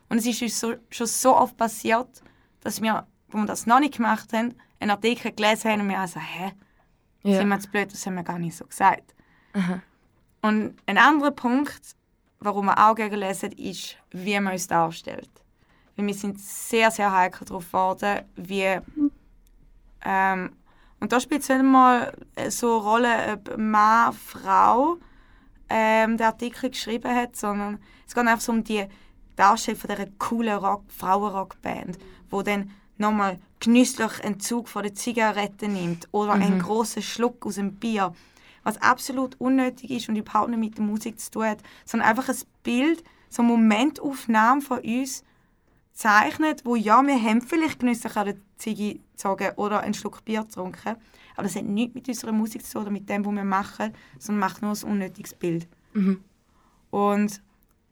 Speaker 6: Und es ist uns so, schon so oft passiert, dass wir, wo wir das noch nicht gemacht haben, einen Artikel gelesen haben und wir also, hä,
Speaker 3: Ja.
Speaker 6: sind wir jetzt blöd, das haben wir gar nicht so gesagt. Und ein anderer Punkt, warum wir auch gegenlesen, ist, wie man uns darstellt. Weil wir sind sehr, sehr heikel darauf geworden, wie... Ähm, und da spielt es nicht mal so eine Rolle, ob Mann, Frau ähm, den Artikel geschrieben hat, sondern es geht einfach so um die Darstellung von dieser coolen Rock, Frauenrockband, wo dann nochmal genüsslich einen Zug von der Zigarette nimmt oder einen großen Schluck aus dem Bier, was absolut unnötig ist und überhaupt nicht mit der Musik zu tun hat, sondern einfach ein Bild, so eine Momentaufnahme von uns zeichnet, wo ja, wir haben vielleicht genüsslich an der Ziege gezogen oder einen Schluck Bier getrunken, aber das hat nichts mit unserer Musik zu tun oder mit dem, was wir machen, sondern macht nur ein unnötiges Bild. Und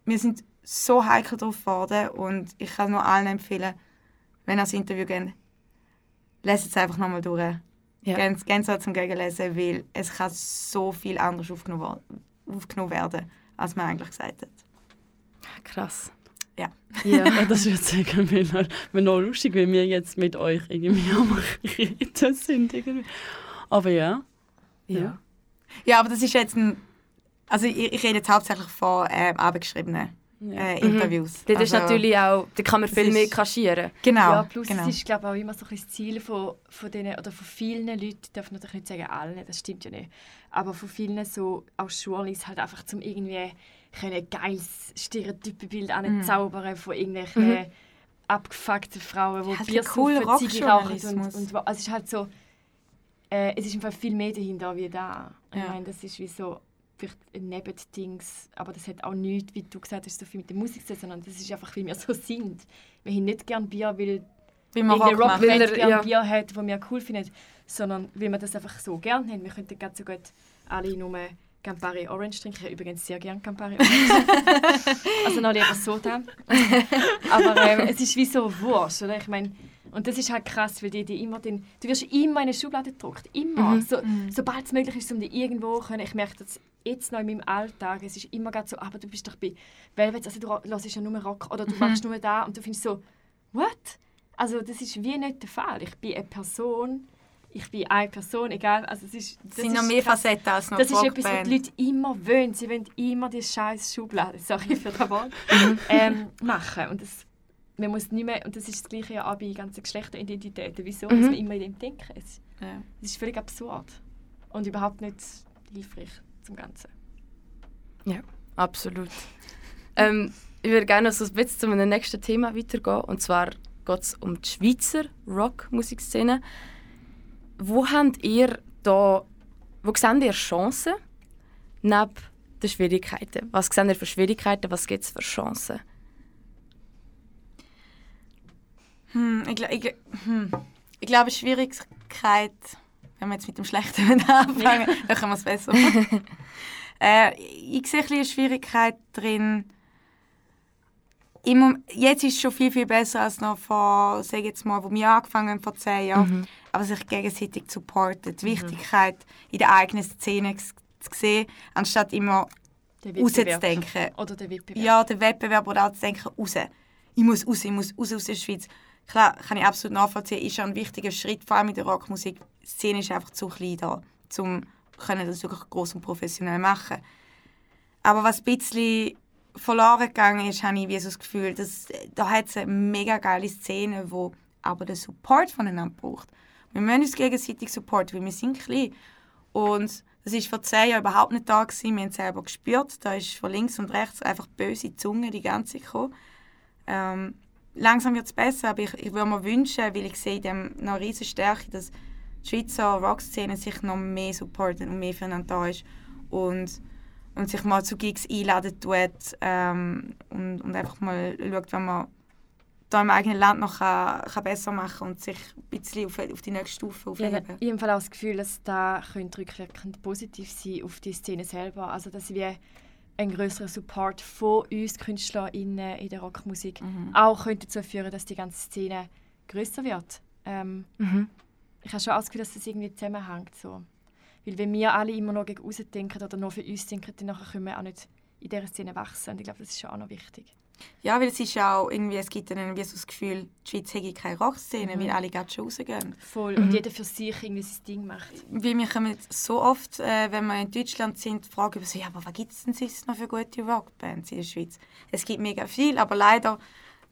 Speaker 6: wir sind so heikel drauf geworden und ich kann nur allen empfehlen, wenn ihr das Interview geht, lest es einfach nochmal durch.
Speaker 3: Ja.
Speaker 6: Ganz, ganz zum Gegenlesen, weil es kann so viel anders aufgenommen, aufgenommen werden, als man eigentlich gesagt hat.
Speaker 3: Krass.
Speaker 6: Ja.
Speaker 3: Ja.
Speaker 2: Ja, das wird sicher noch, mir noch lustig, weil wir jetzt mit euch irgendwie am Reden sind. Irgendwie. Aber ja.
Speaker 3: ja.
Speaker 6: Ja, aber das ist jetzt ein... Also ich, ich rede jetzt hauptsächlich von ähm, abgeschriebenen äh, Interviews.
Speaker 3: Das ist
Speaker 6: Also,
Speaker 3: natürlich auch, da kann man
Speaker 6: das
Speaker 3: viel mehr
Speaker 6: ist-
Speaker 3: kaschieren.
Speaker 6: Genau,
Speaker 7: Ja, plus
Speaker 6: genau.
Speaker 7: es ist glaube ich, auch immer so ein bisschen das Ziel von, von denen, oder von vielen Leuten, ich darf natürlich nicht sagen allen, das stimmt ja nicht, aber von vielen so auch Journalisten halt einfach zum irgendwie können ein geiles Stereotypenbild anzaubern von irgendwelchen abgefuckten Frauen, die
Speaker 6: Ja,
Speaker 7: Bier saufen, Ziege rauchen und, und wo- also es ist halt so äh, es ist im Fall viel mehr dahinter wie da. Ich
Speaker 6: Ja.
Speaker 7: meine, das ist wie so vielleicht ein Nebendings, aber das hat auch nichts, wie du gesagt hast, so viel mit der Musik zu tun, sondern das ist einfach, wie wir so sind. Wir haben nicht gern Bier, weil
Speaker 6: Wie man Rock
Speaker 7: Rockband
Speaker 3: er-
Speaker 7: gerne
Speaker 3: ja.
Speaker 7: Bier hat, das wir cool finden, sondern weil wir das einfach so gerne haben. Wir könnten ganz so gut alle nur Campari Orange trinken. Ich habe übrigens sehr gerne Campari Orange. also noch lieber Soda. Aber ähm, es ist wie so wurscht, oder? Ich meine, Und das ist halt krass, weil die, die immer den, du wirst immer in eine Schublade gedruckt. Immer. So, Sobald es möglich ist, um dich irgendwo können. Ich merke das jetzt noch in meinem Alltag. Es ist immer gerade so, aber du bist doch bei Velvet, also du hörst ja nur Rock oder du machst nur da und du findest so, what? Also das ist wie nicht der Fall. Ich bin eine Person, ich bin eine Person, egal. Also es ist, das
Speaker 6: sind noch
Speaker 7: ist
Speaker 6: mehr
Speaker 7: krass.
Speaker 6: Facetten als noch
Speaker 7: Das ist etwas, was die Leute immer wollen. Sie wollen immer die scheiß Schublade, sorry für das Wort,
Speaker 6: Mhm.
Speaker 7: ähm, machen. Und das, man muss nicht mehr, und das ist das Gleiche ja auch bei ganzen Geschlechteridentitäten. Wieso
Speaker 6: Mhm.
Speaker 7: muss man immer in dem denken? Es,
Speaker 6: Ja.
Speaker 7: es ist völlig absurd und überhaupt nicht hilfreich zum Ganzen.
Speaker 3: Ja, absolut. ähm, ich würde gerne noch so ein bisschen zu einem nächsten Thema weitergehen. Und zwar geht es um die Schweizer Rockmusikszene. Wo habt ihr da, wo seht ihr Chancen neben den Schwierigkeiten? Was seht ihr für Schwierigkeiten, was gibt es für Chancen?
Speaker 6: Hm, ich, ich, hm. ich glaube, Schwierigkeit, wenn wir jetzt mit dem Schlechten anfangen, dann können wir es besser machen. äh, ich sehe ein bisschen eine Schwierigkeit drin. Im Mom- jetzt ist es schon viel, viel besser als noch vor, sag jetzt mal, wo wir angefangen haben, vor zehn Jahren. Aber sich gegenseitig zu supporten, die Wichtigkeit in der eigenen Szene zu sehen, anstatt immer rauszudenken.
Speaker 7: Oder der Wettbewerb.
Speaker 6: Ja, der Wettbewerb oder auch zu denken, raus. Ich muss raus, ich muss raus aus der Schweiz. Klar, kann ich absolut nachvollziehen, ist ja ein wichtiger Schritt, vor allem in der Rockmusik. Die Szene ist einfach zu klein da, um das wirklich groß und professionell machen. Aber was ein bisschen verloren gegangen ist, habe ich wie so das Gefühl, dass da hat es eine mega geile Szene, wo aber den Support voneinander braucht. Wir müssen uns gegenseitig supporten, weil wir sind klein. Und das war vor zehn Jahren überhaupt nicht da. Gewesen. Wir haben es selber gespürt. Da ist von links und rechts einfach böse Zunge die ganze gekommen. Ähm, langsam wird es besser, aber ich, ich würde mir wünschen, weil ich sehe in dem noch riesige Stärke, dass die Schweizer Rockszene sich noch mehr supportet und mehr füreinander da ist. Und, und sich mal zu Gigs einladen tut ähm, und, und einfach mal schaut, wenn man da im eigenen Land noch kann, kann besser machen und sich ein bisschen auf, auf die nächste Stufe
Speaker 7: Ich habe
Speaker 6: aufheben.
Speaker 7: in jedem Fall auch das Gefühl, dass da rückwirkend positiv sein auf die Szene selber. Also dass wir ein größerer Support von uns KünstlerInnen in der Rockmusik auch könnte dazu führen, dass die ganze Szene größer wird. Ähm, Ich habe schon das Gefühl, dass das irgendwie zusammenhängt. So. Weil wenn wir alle immer noch gegen uns denken oder nur für uns denken, dann können wir auch nicht in dieser Szene wachsen. Und ich glaube, das ist schon auch noch wichtig.
Speaker 6: Ja, weil es ist auch irgendwie, es gibt dann irgendwie so das Gefühl, die Schweiz hätte keine Rockszene, weil alle gerade schon rausgehen.
Speaker 7: Voll. Und jeder für sich irgendwie sein Ding macht.
Speaker 6: Weil wir kommen so oft, äh, wenn wir in Deutschland sind, fragen wir so, ja, aber was gibt es denn sonst noch für gute Rockbands in der Schweiz? Es gibt mega viel, aber leider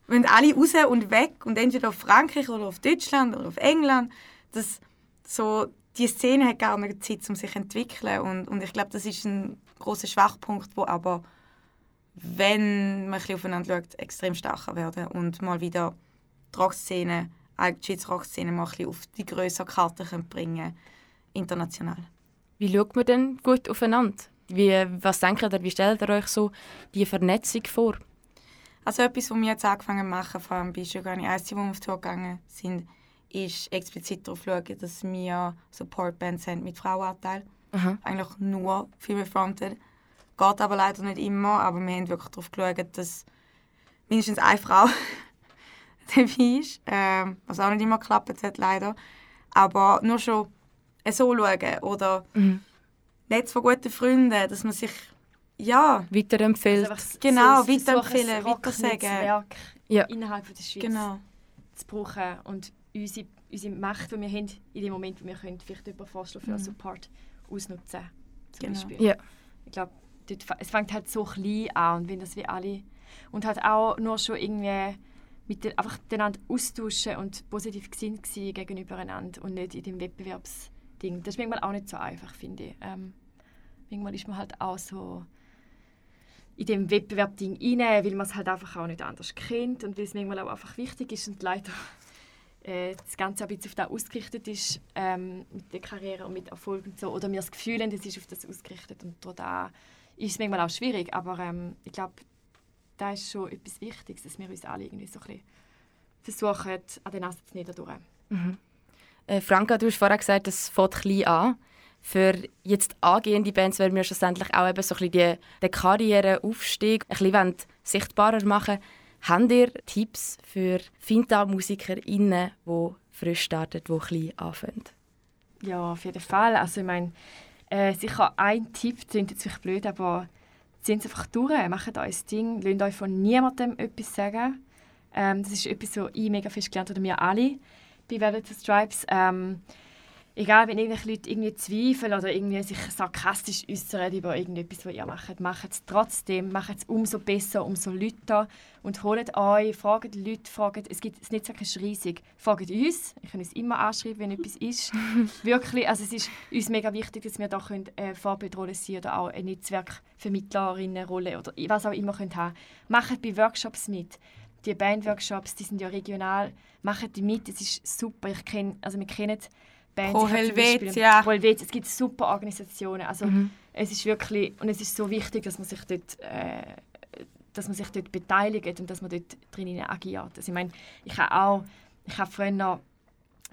Speaker 6: wollen alle raus und weg und entweder auf Frankreich oder auf Deutschland oder auf England. Das, so, die Szene hat gar nicht Zeit, um sich zu entwickeln und, und ich glaube, das ist ein großer Schwachpunkt, wo aber, wenn man ein bisschen aufeinander schaut, extrem stärker werden und mal wieder die Rockszene, eigentlich die Schweizer Rockszene mal ein bisschen auf die größere Karte bringen international.
Speaker 3: Wie schaut man denn gut aufeinander? Wie, was denkt ihr, wie stellt ihr euch so die Vernetzung vor?
Speaker 6: Also etwas, was wir jetzt angefangen machen, vor allem bei Shogani Ice, wo wir auf Tour gegangen sind, ist explizit darauf schauen, dass wir Supportbands haben mit Frauenanteil.
Speaker 3: Aha.
Speaker 6: Eigentlich nur Female Fronted. Geht aber leider nicht immer, aber wir haben wirklich darauf geschaut, dass mindestens eine Frau dabei ist. Ähm, was auch nicht immer geklappt hat, leider. Aber nur schon so schauen oder Netz von guten Freunden, dass man sich ja,
Speaker 3: Weiterempfehlt?
Speaker 7: Also
Speaker 6: Genau,
Speaker 7: so-
Speaker 6: weiterempfehlen,
Speaker 7: das
Speaker 6: weitersagen.
Speaker 3: Ja.
Speaker 7: innerhalb der Schweiz
Speaker 6: genau.
Speaker 7: zu brauchen und unsere, unsere Macht, die wir haben, in dem Moment, wo wir können, vielleicht jemanden vorstellen für einen Support ausnutzen. Zum
Speaker 6: Genau.
Speaker 7: Beispiel.
Speaker 3: Ja.
Speaker 7: Ich glaube, es fängt halt so klein an und wenn das wie alle und halt auch nur schon irgendwie mit den, einfach miteinander austauschen und positiv gesinnt sein gegenüber einander und nicht in dem Wettbewerbsding. Das ist manchmal auch nicht so einfach, finde ich. Ähm, manchmal ist man halt auch so in dem Wettbewerb-Ding rein, weil man es halt einfach auch nicht anders kennt und weil es manchmal auch einfach wichtig ist und leider äh, das Ganze ein bisschen auf das ausgerichtet ist, ähm, mit der Karriere und mit Erfolg und so. Oder wir das Gefühl haben, es ist auf das ausgerichtet und da ist es manchmal auch schwierig, aber ähm, ich glaube, da ist schon etwas Wichtiges, dass wir uns alle irgendwie so ein bisschen versuchen, an den Nase zu niederdurch.
Speaker 3: Äh, Franka, du hast vorher gesagt, es fängt klein an. Für jetzt angehende Bands werden wir schlussendlich auch eben so ein bisschen die, den Karriereaufstieg ein bisschen sichtbarer machen. Habt ihr Tipps für Finta-MusikerInnen, die frisch starten, die klein anfangen?
Speaker 7: Ja, auf jeden Fall. Also ich meine, äh, sicher ein Tipp, das klingt jetzt vielleicht blöd, aber ziehen es einfach durch, macht euer Ding, lasst euch von niemandem etwas sagen. Ähm, das ist etwas, was ich mega fest gelernt habe, oder wir alle bei Velvet Stripes. Ähm, egal, wenn irgendwelche Leute irgendwie zweifeln oder irgendwie sich sarkastisch äußern über irgendetwas, was ihr macht, macht es trotzdem, macht es umso besser, umso lauter und holt euch, fragt Leute, fragt, es gibt, das Netzwerk ist riesig, fragt uns, ich kann uns immer anschreiben, wenn etwas ist. Wirklich, also es ist uns mega wichtig, dass wir da können, äh, Vorbildrolle sein oder auch eine Netzwerkvermittlerinnenrolle oder was auch immer können haben. Macht bei Workshops mit. Die Bandworkshops, die sind ja regional, macht die mit, es ist super. Ich kenn, also wir kennen Bands.
Speaker 6: Pro Helvetia.
Speaker 7: Pro Helvetia. Es gibt super Organisationen. Also es ist wirklich und es ist so wichtig, dass man sich dort, äh, dass man sich dort beteiligt und dass man dort drinnen agiert. Also ich meine, ich habe auch, ich habe früher noch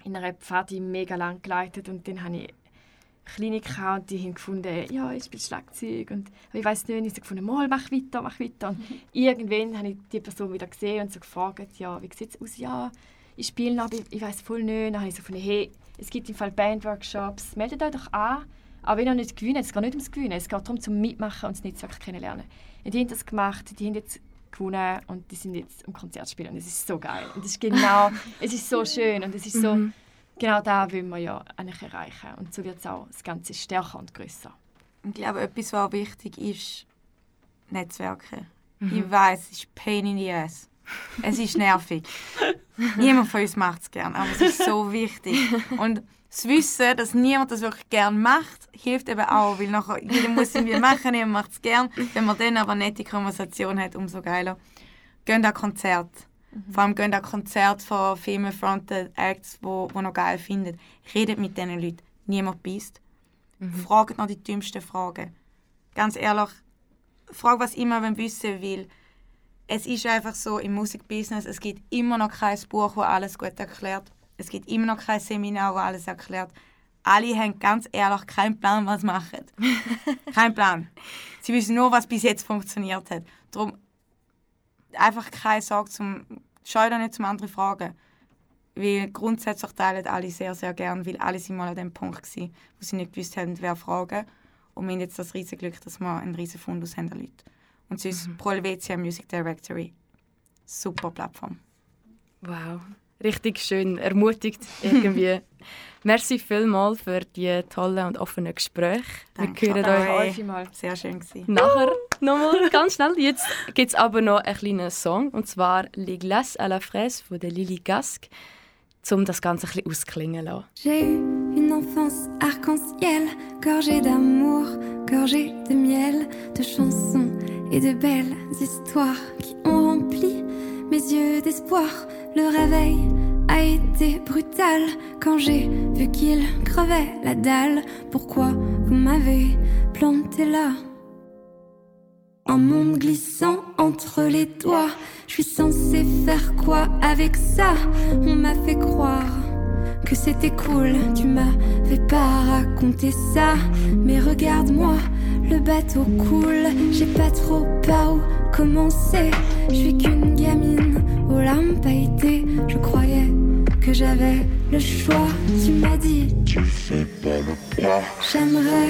Speaker 7: in einer Pfadi mega lang geleitet und dann habe ich gehabt und die haben gefunden, ja, ich spiele Schlagzeug und ich weiß nicht, und ich habe gefunden, mal, mach weiter, mach weiter. Und irgendwann habe ich die Person wieder gesehen und so gefragt, ja, wie sieht es aus? Ja, ich spiele noch, aber ich, ich weiß voll nicht. Dann habe ich so gefunden, hey, es gibt im Fall Bandworkshops, meldet euch doch an. Aber wenn ihr nicht gewinnt, es geht nicht ums Gewinnen, es geht darum, zum Mitmachen und das Netzwerk kennenlernen. Und die haben das gemacht, die haben jetzt gewonnen und die sind jetzt am Konzert spielen und es ist so geil. Und es ist genau, es ist so schön und es ist so, genau da wollen wir ja eigentlich erreichen. Und so wird es auch das Ganze stärker und grösser.
Speaker 6: Ich glaube, etwas, was auch wichtig ist, Netzwerke. Ich weiß, es ist Pain in the Ass. Es ist nervig. niemand von uns macht es gern, aber es ist so wichtig. Und das Wissen, dass niemand das wirklich gern macht, hilft eben auch, weil nachher jeder muss es irgendwie machen, niemand macht es gern. Wenn man dann aber eine nette Konversation hat, umso geiler. Geht an Konzert. Vor allem geht an Konzert von Female Fronted Acts, wo, wo noch geil findet. Redet mit diesen Leuten. Niemand beißt. Fragt noch die dümmsten Fragen. Ganz ehrlich, frag was immer, wenn du wissen will. Es ist einfach so im Musikbusiness, es gibt immer noch kein Buch, das alles gut erklärt. Es gibt immer noch kein Seminar, das alles erklärt. Alle haben ganz ehrlich keinen Plan, was sie machen. Kein Plan. Sie wissen nur, was bis jetzt funktioniert hat. Darum einfach keine Sorge zum Scheu da nicht zum anderen fragen. Weil grundsätzlich teilen alle sehr, sehr gern, weil alle sind mal an dem Punkt gewesen, wo sie nicht gewusst haben, wer fragen. Und wir haben jetzt das riesige Glück, dass wir einen riesen Fundus haben an Leuten. Und sonst Pro Helvetia Music Directory. Super Plattform.
Speaker 3: Wow, richtig schön, ermutigt irgendwie. Merci vielmals für die tollen und offenen Gespräche.
Speaker 6: Danke.
Speaker 3: Wir hören
Speaker 6: Danke.
Speaker 3: euch
Speaker 7: mal.
Speaker 6: Sehr schön gewesen.
Speaker 3: nachher nochmal ganz schnell. Jetzt gibt es aber noch einen kleinen Song, und zwar «Les glaces à la fraise» von der Lily Gask, um das Ganze ein bisschen ausklingen zu lassen.
Speaker 8: Enfance arc-en-ciel, gorgée d'amour, gorgée de miel, de chansons et de belles histoires qui ont rempli mes yeux d'espoir. Le réveil a été brutal quand j'ai vu qu'il crevait la dalle. Pourquoi vous m'avez planté là? Un monde glissant entre les doigts. Je suis censée faire quoi avec ça? On m'a fait croire que c'était cool. Tu m'avais pas raconté ça. Mais regarde-moi, le bateau coule. J'ai pas trop pas où commencer. Je suis qu'une gamine aux larmes pailletées. Je croyais que j'avais le choix. Tu m'as dit, tu fais pas le poids. J'aimerais,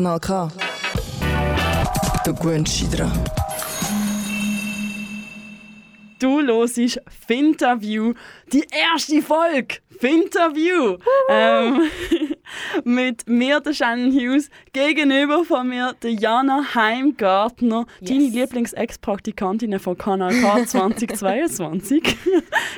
Speaker 1: Kanal K. Dich dran.
Speaker 2: Du hörst Finterview, die erste Folge. Finterview. Ähm, mit mir, der Shannon Hughes, gegenüber von mir, der Jana Heimgartner, deine Lieblings-Ex-Praktikantin von Kanal K 2022.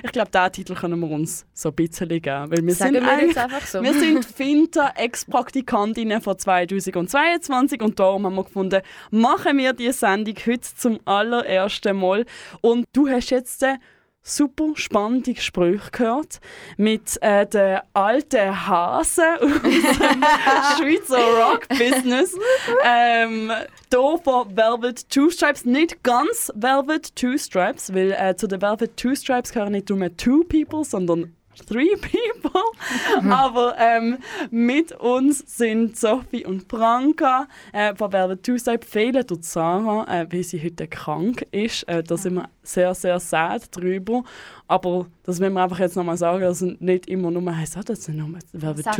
Speaker 2: ich glaube, diesen Titel können wir uns so ein bisschen geben. Weil wir
Speaker 3: Sagen
Speaker 2: sind
Speaker 3: wir jetzt einfach so.
Speaker 2: wir sind Finter-Ex-Praktikantinnen von 2022 und darum haben wir gefunden, machen wir diese Sendung heute zum allerersten Mal. Und du hast jetzt äh, super spannende Gespräche gehört mit äh, den alten Hasen aus dem Schweizer Rock-Business. ähm, hier von Velvet Two Stripes, nicht ganz Velvet Two Stripes, weil äh, zu den Velvet Two Stripes gehören nicht nur Two People, sondern Three People. Aber ähm, mit uns sind Sophie und Branka äh, von Velvet Stripes. Fehlen durch Sarah, äh, weil sie heute krank ist. Äh, da sind wir sehr, sehr sad drüber. Aber das will wir einfach jetzt nochmal sagen, dass es nicht immer nur heisst, ah, das sind nur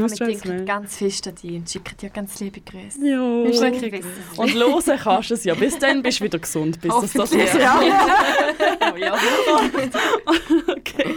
Speaker 2: Stripes.
Speaker 7: denken
Speaker 2: mehr.
Speaker 7: ganz fest an dich und schicken dir ganz liebe Grüße.
Speaker 2: Ja. Und hören kannst du es ja. Bis dann bist du wieder gesund. Bis das das
Speaker 6: Hoffentlich,
Speaker 2: ja.
Speaker 7: Oh ja.
Speaker 2: okay.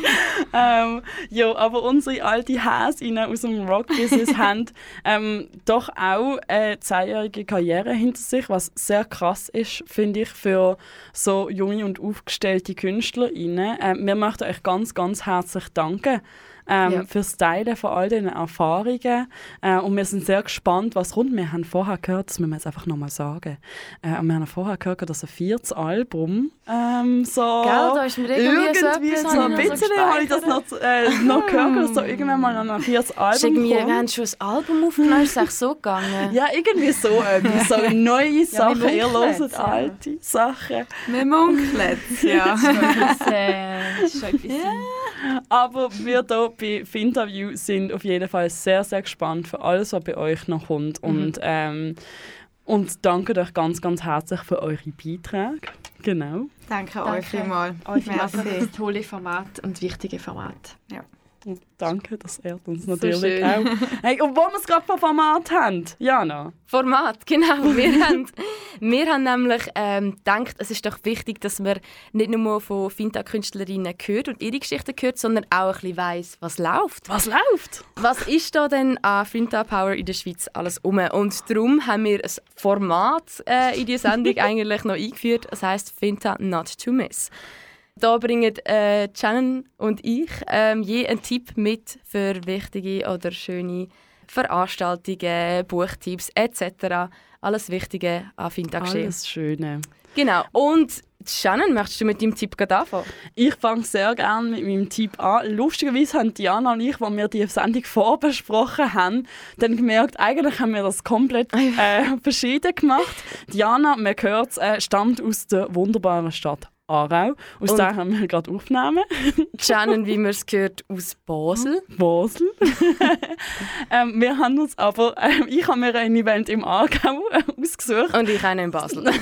Speaker 2: Ähm, ja, aber unsere alte Häsinnen aus dem Rock-Business haben ähm, doch auch eine zehnjährige Karriere hinter sich, was sehr krass ist, finde ich, für so junge und aufgestellte KünstlerInnen. Ähm, wir möchten euch ganz, ganz herzlich danken. Ähm,
Speaker 3: Ja.
Speaker 2: Fürs Teilen von all diesen Erfahrungen. Äh, und wir sind sehr gespannt, was kommt. Wir haben vorher gehört, das müssen wir jetzt einfach nochmal sagen. Äh, und wir haben vorher gehört, dass ein viertes Album ähm, so
Speaker 3: Gell, da ist mir irgendwie so
Speaker 2: irgendwie so ein
Speaker 3: ich noch so
Speaker 2: bisschen habe ich das noch, äh, noch gehört, dass so irgendwann mal noch ein viertes Album
Speaker 3: irgendwie, wir
Speaker 2: kommt.
Speaker 3: haben schon ein Album aufgenommen, ist es echt so gegangen.
Speaker 2: Ja, irgendwie so etwas. So neue Sachen,
Speaker 7: wir
Speaker 2: ihr hört
Speaker 7: ja.
Speaker 2: alte Sachen.
Speaker 6: Wir munkeln ja.
Speaker 7: Das, äh, ist schon etwas
Speaker 2: Aber wir hier bei Finterview sind auf jeden Fall sehr, sehr gespannt für alles, was bei euch noch kommt. Und, ähm, und danke euch ganz, ganz herzlich für eure Beiträge. Genau.
Speaker 6: Danke,
Speaker 7: Danke
Speaker 6: euch vielmals.
Speaker 7: euch für
Speaker 6: Merci.
Speaker 7: das tolle Format und wichtige Format.
Speaker 2: Und danke, das ehrt uns
Speaker 3: So
Speaker 2: natürlich
Speaker 3: schön.
Speaker 2: auch. Hey, wo wir es gerade von Format haben, Jana.
Speaker 3: Format, genau. Wir haben, wir haben nämlich ähm, gedacht, es ist doch wichtig, dass man nicht nur von Finta-Künstlerinnen hört und ihre Geschichten hört, sondern auch ein bisschen weiss, was läuft.
Speaker 2: Was läuft?
Speaker 3: Was ist da denn an Finta Power in der Schweiz alles um? Und darum haben wir ein Format äh, in die Sendung eigentlich noch eingeführt. Das heißt Finta Not to Miss. Da bringen äh, Shannon und ich ähm, je einen Tipp mit für wichtige oder schöne Veranstaltungen, Buchtipps etc. Alles Wichtige an Finta geschehen.
Speaker 2: Alles Schöne.
Speaker 3: Genau. Und Shannon, möchtest du mit deinem Tipp gerade anfangen?
Speaker 2: Ich fange sehr gerne mit meinem Tipp an. Lustigerweise haben Diana und ich, als wir die Sendung vorbesprochen haben, dann gemerkt, eigentlich haben wir das komplett äh, verschieden gemacht. Diana, man hört es, äh, stammt aus der wunderbaren Stadt Aarau. Aus
Speaker 3: Und-
Speaker 2: der haben wir gerade aufgenommen.
Speaker 3: Shannon, wie man es gehört, aus Basel.
Speaker 2: Basel. ähm, wir haben uns aber, ähm, ich habe mir ein Event im Aargau äh, ausgesucht.
Speaker 3: Und ich eine in Basel.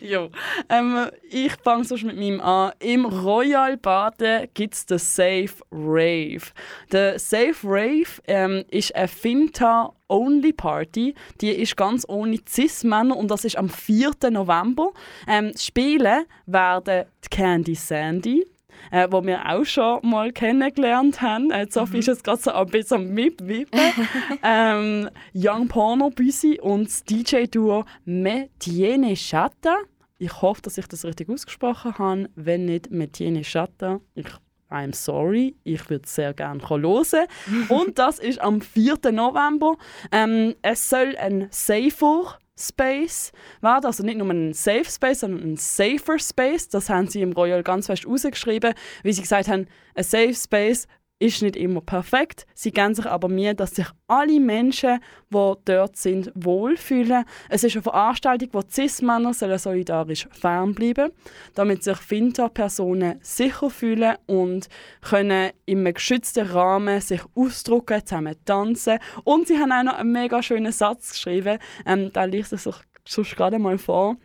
Speaker 2: Ja. Ähm, ich fange sonst mit meinem an. Im Royal Baden gibt es den Safe Rave. Der Safe Rave ähm, ist ein Finta Only Party. Die ist ganz ohne Cis-Männer und das ist am 4. November. Ähm, spielen werden die Candy Sandy, äh, wo wir auch schon mal kennengelernt haben. Äh, Sophie ist jetzt gerade so ein bisschen Mitwippen. ähm, Young Porno Büsi und das DJ-Duo Metiene Chata. Ich hoffe, dass ich das richtig ausgesprochen habe. Wenn nicht, Metiene Chata. Ich I'm sorry, ich würde sehr gerne hören. Und das ist am 4. November. Ähm, es soll ein safer Space werden, also nicht nur ein Safe Space, sondern ein Safer Space. Das haben sie im Royal ganz fest rausgeschrieben, wie sie gesagt haben, ein Safe Space ist nicht immer perfekt. Sie geben sich aber mir, dass sich alle Menschen, die dort sind, wohlfühlen. Es ist eine Veranstaltung, wo Cis-Männer solidarisch fernbleiben damit sich Finta-Personen sicher fühlen und können in einem geschützten Rahmen sich ausdrücken, zusammen tanzen. Und sie haben auch noch einen mega schönen Satz geschrieben, ähm, da liest es sich sonst gerade mal vor.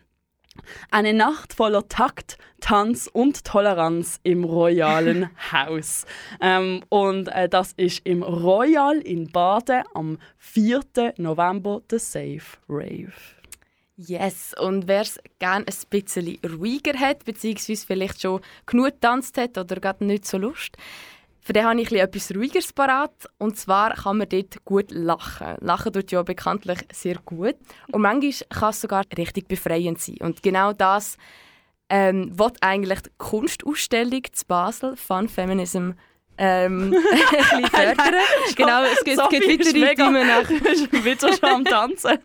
Speaker 2: Eine Nacht voller Takt, Tanz und Toleranz im Royalen Haus. Ähm, und äh, das ist im Royal in Baden am 4. November der Safe Rave.
Speaker 3: Yes, und wer es gerne ein bisschen ruhiger hat, beziehungsweise vielleicht schon genug getanzt hat oder gerade nicht so Lust, für den habe ich etwas Ruhigeres parat. Und zwar kann man dort gut lachen. Lachen tut ja bekanntlich sehr gut. Und manchmal kann es sogar richtig befreiend sein. Und genau das ähm, wird eigentlich die Kunstausstellung zu Basel, Fun Feminism, ähm, ein bisschen fördern. genau, es gibt, es gibt weitere Themen nach.
Speaker 2: Ich bin wieder schon am Tanzen.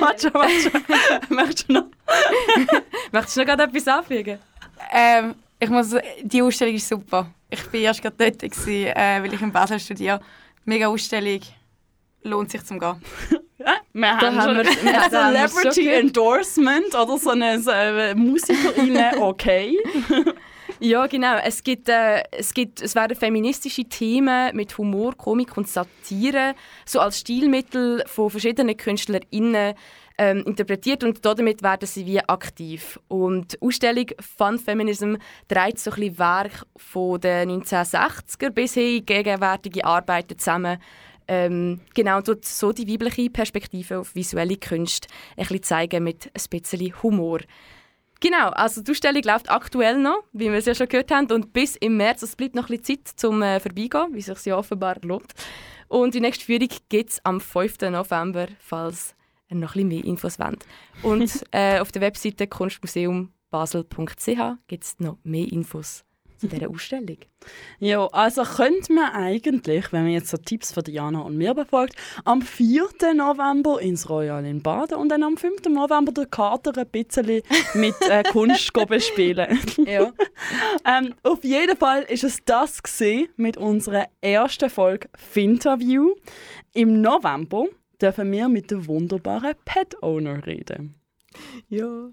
Speaker 2: warte schon. Möchtest du noch?
Speaker 3: Möchtest du noch gerade etwas anfügen?
Speaker 6: Ähm, ich muss, die Ausstellung ist super. Ich war erst gerade dort, gewesen, äh, weil ich in Basel studiere. Mega Ausstellung. Lohnt sich zum Gehen.
Speaker 2: Ja, wir haben
Speaker 3: haben
Speaker 2: schon
Speaker 3: wir- wir
Speaker 2: Celebrity. Endorsement oder so eine, so eine Musikerin, okay.
Speaker 3: Ja, genau. Es, gibt, äh, es, gibt, es werden feministische Themen mit Humor, Komik und Satire so als Stilmittel von verschiedenen KünstlerInnen ähm, interpretiert und damit werden sie wie aktiv. Und die Ausstellung Fun Feminism trägt so ein bisschen Werk von den 1960er bis hin in gegenwärtige Arbeiten zusammen. Ähm, genau, tut so die weibliche Perspektive auf visuelle Kunst ein zeigen mit ein bisschen Humor. Genau, also die Ausstellung läuft aktuell noch, wie wir es ja schon gehört haben, und bis im März, es bleibt noch ein bisschen Zeit zum äh, Vorbeigehen, wie sich ja offenbar lohnt. Und die nächste Führung gibt es am 5. November, falls noch ein bisschen mehr Infos wollt. Und äh, auf der Webseite kunstmuseumbasel.ch gibt es noch mehr Infos zu dieser Ausstellung.
Speaker 2: Ja, also könnte man eigentlich, wenn man jetzt so Tipps von Diana und mir befolgt, am 4. November ins Royal in Baden und dann am 5. November den Kater ein bisschen mit äh, Kunst go bespielen.
Speaker 3: Ja.
Speaker 2: ähm, auf jeden Fall ist es das mit unserer ersten Folge Finterview. Im November dürfen wir mit der wunderbaren Pet-Owner reden.
Speaker 3: Ja.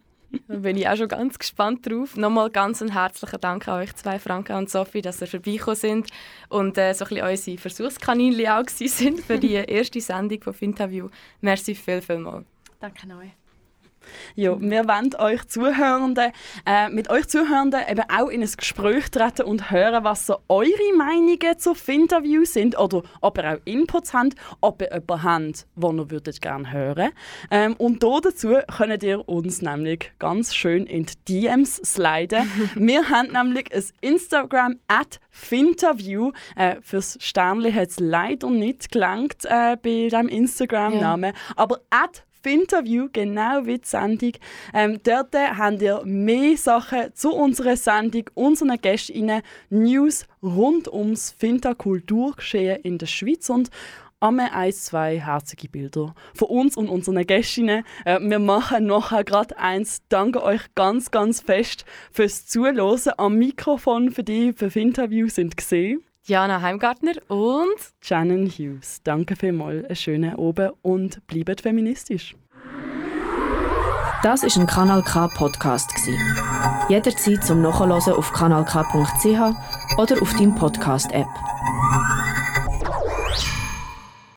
Speaker 3: Da bin ich auch schon ganz gespannt drauf. Nochmal ganz einen herzlichen Dank an euch zwei, Franka und Sophie, dass ihr vorbeigekommen sind und äh, so ein bisschen unsere Versuchskaninchen auch sind für die erste Sendung von Finterview. Merci viel, viel mal.
Speaker 7: Danke euch.
Speaker 2: Ja, wir wollen euch Zuhörenden, äh, mit euch Zuhörenden eben auch in ein Gespräch treten und hören, was so eure Meinungen zu Finterviews sind oder ob ihr auch Inputs habt, ob ihr jemanden habt, den ihr würdet gerne hören ähm, Und da dazu könnt ihr uns nämlich ganz schön in die DMs sliden. wir haben nämlich ein Instagram at Finterview. Äh, fürs Sternli hat es leider nicht gelangt äh, bei diesem Instagram-Namen, aber at Finterview, genau wie die Sendung. Ähm, dort habt ihr mehr Sachen zu unserer Sendung, unseren Gästinnen, News rund ums Finta-Kulturgeschehen in der Schweiz und einmal ein, zwei herzige Bilder von uns und unseren Gästinnen. Äh, wir machen nachher gerade eins. Danke euch ganz, ganz fest fürs Zuhören. Am Mikrofon für die für Finterview sind gesehen.
Speaker 3: Diana Heimgartner und
Speaker 2: Shannon Hughes. Danke vielmals, einen schönen Abend und bleibt feministisch.
Speaker 9: Das ist ein Kanal K Podcast gsi. Jederzeit zum Nachhören auf kanalk.ch oder auf deinem Podcast App.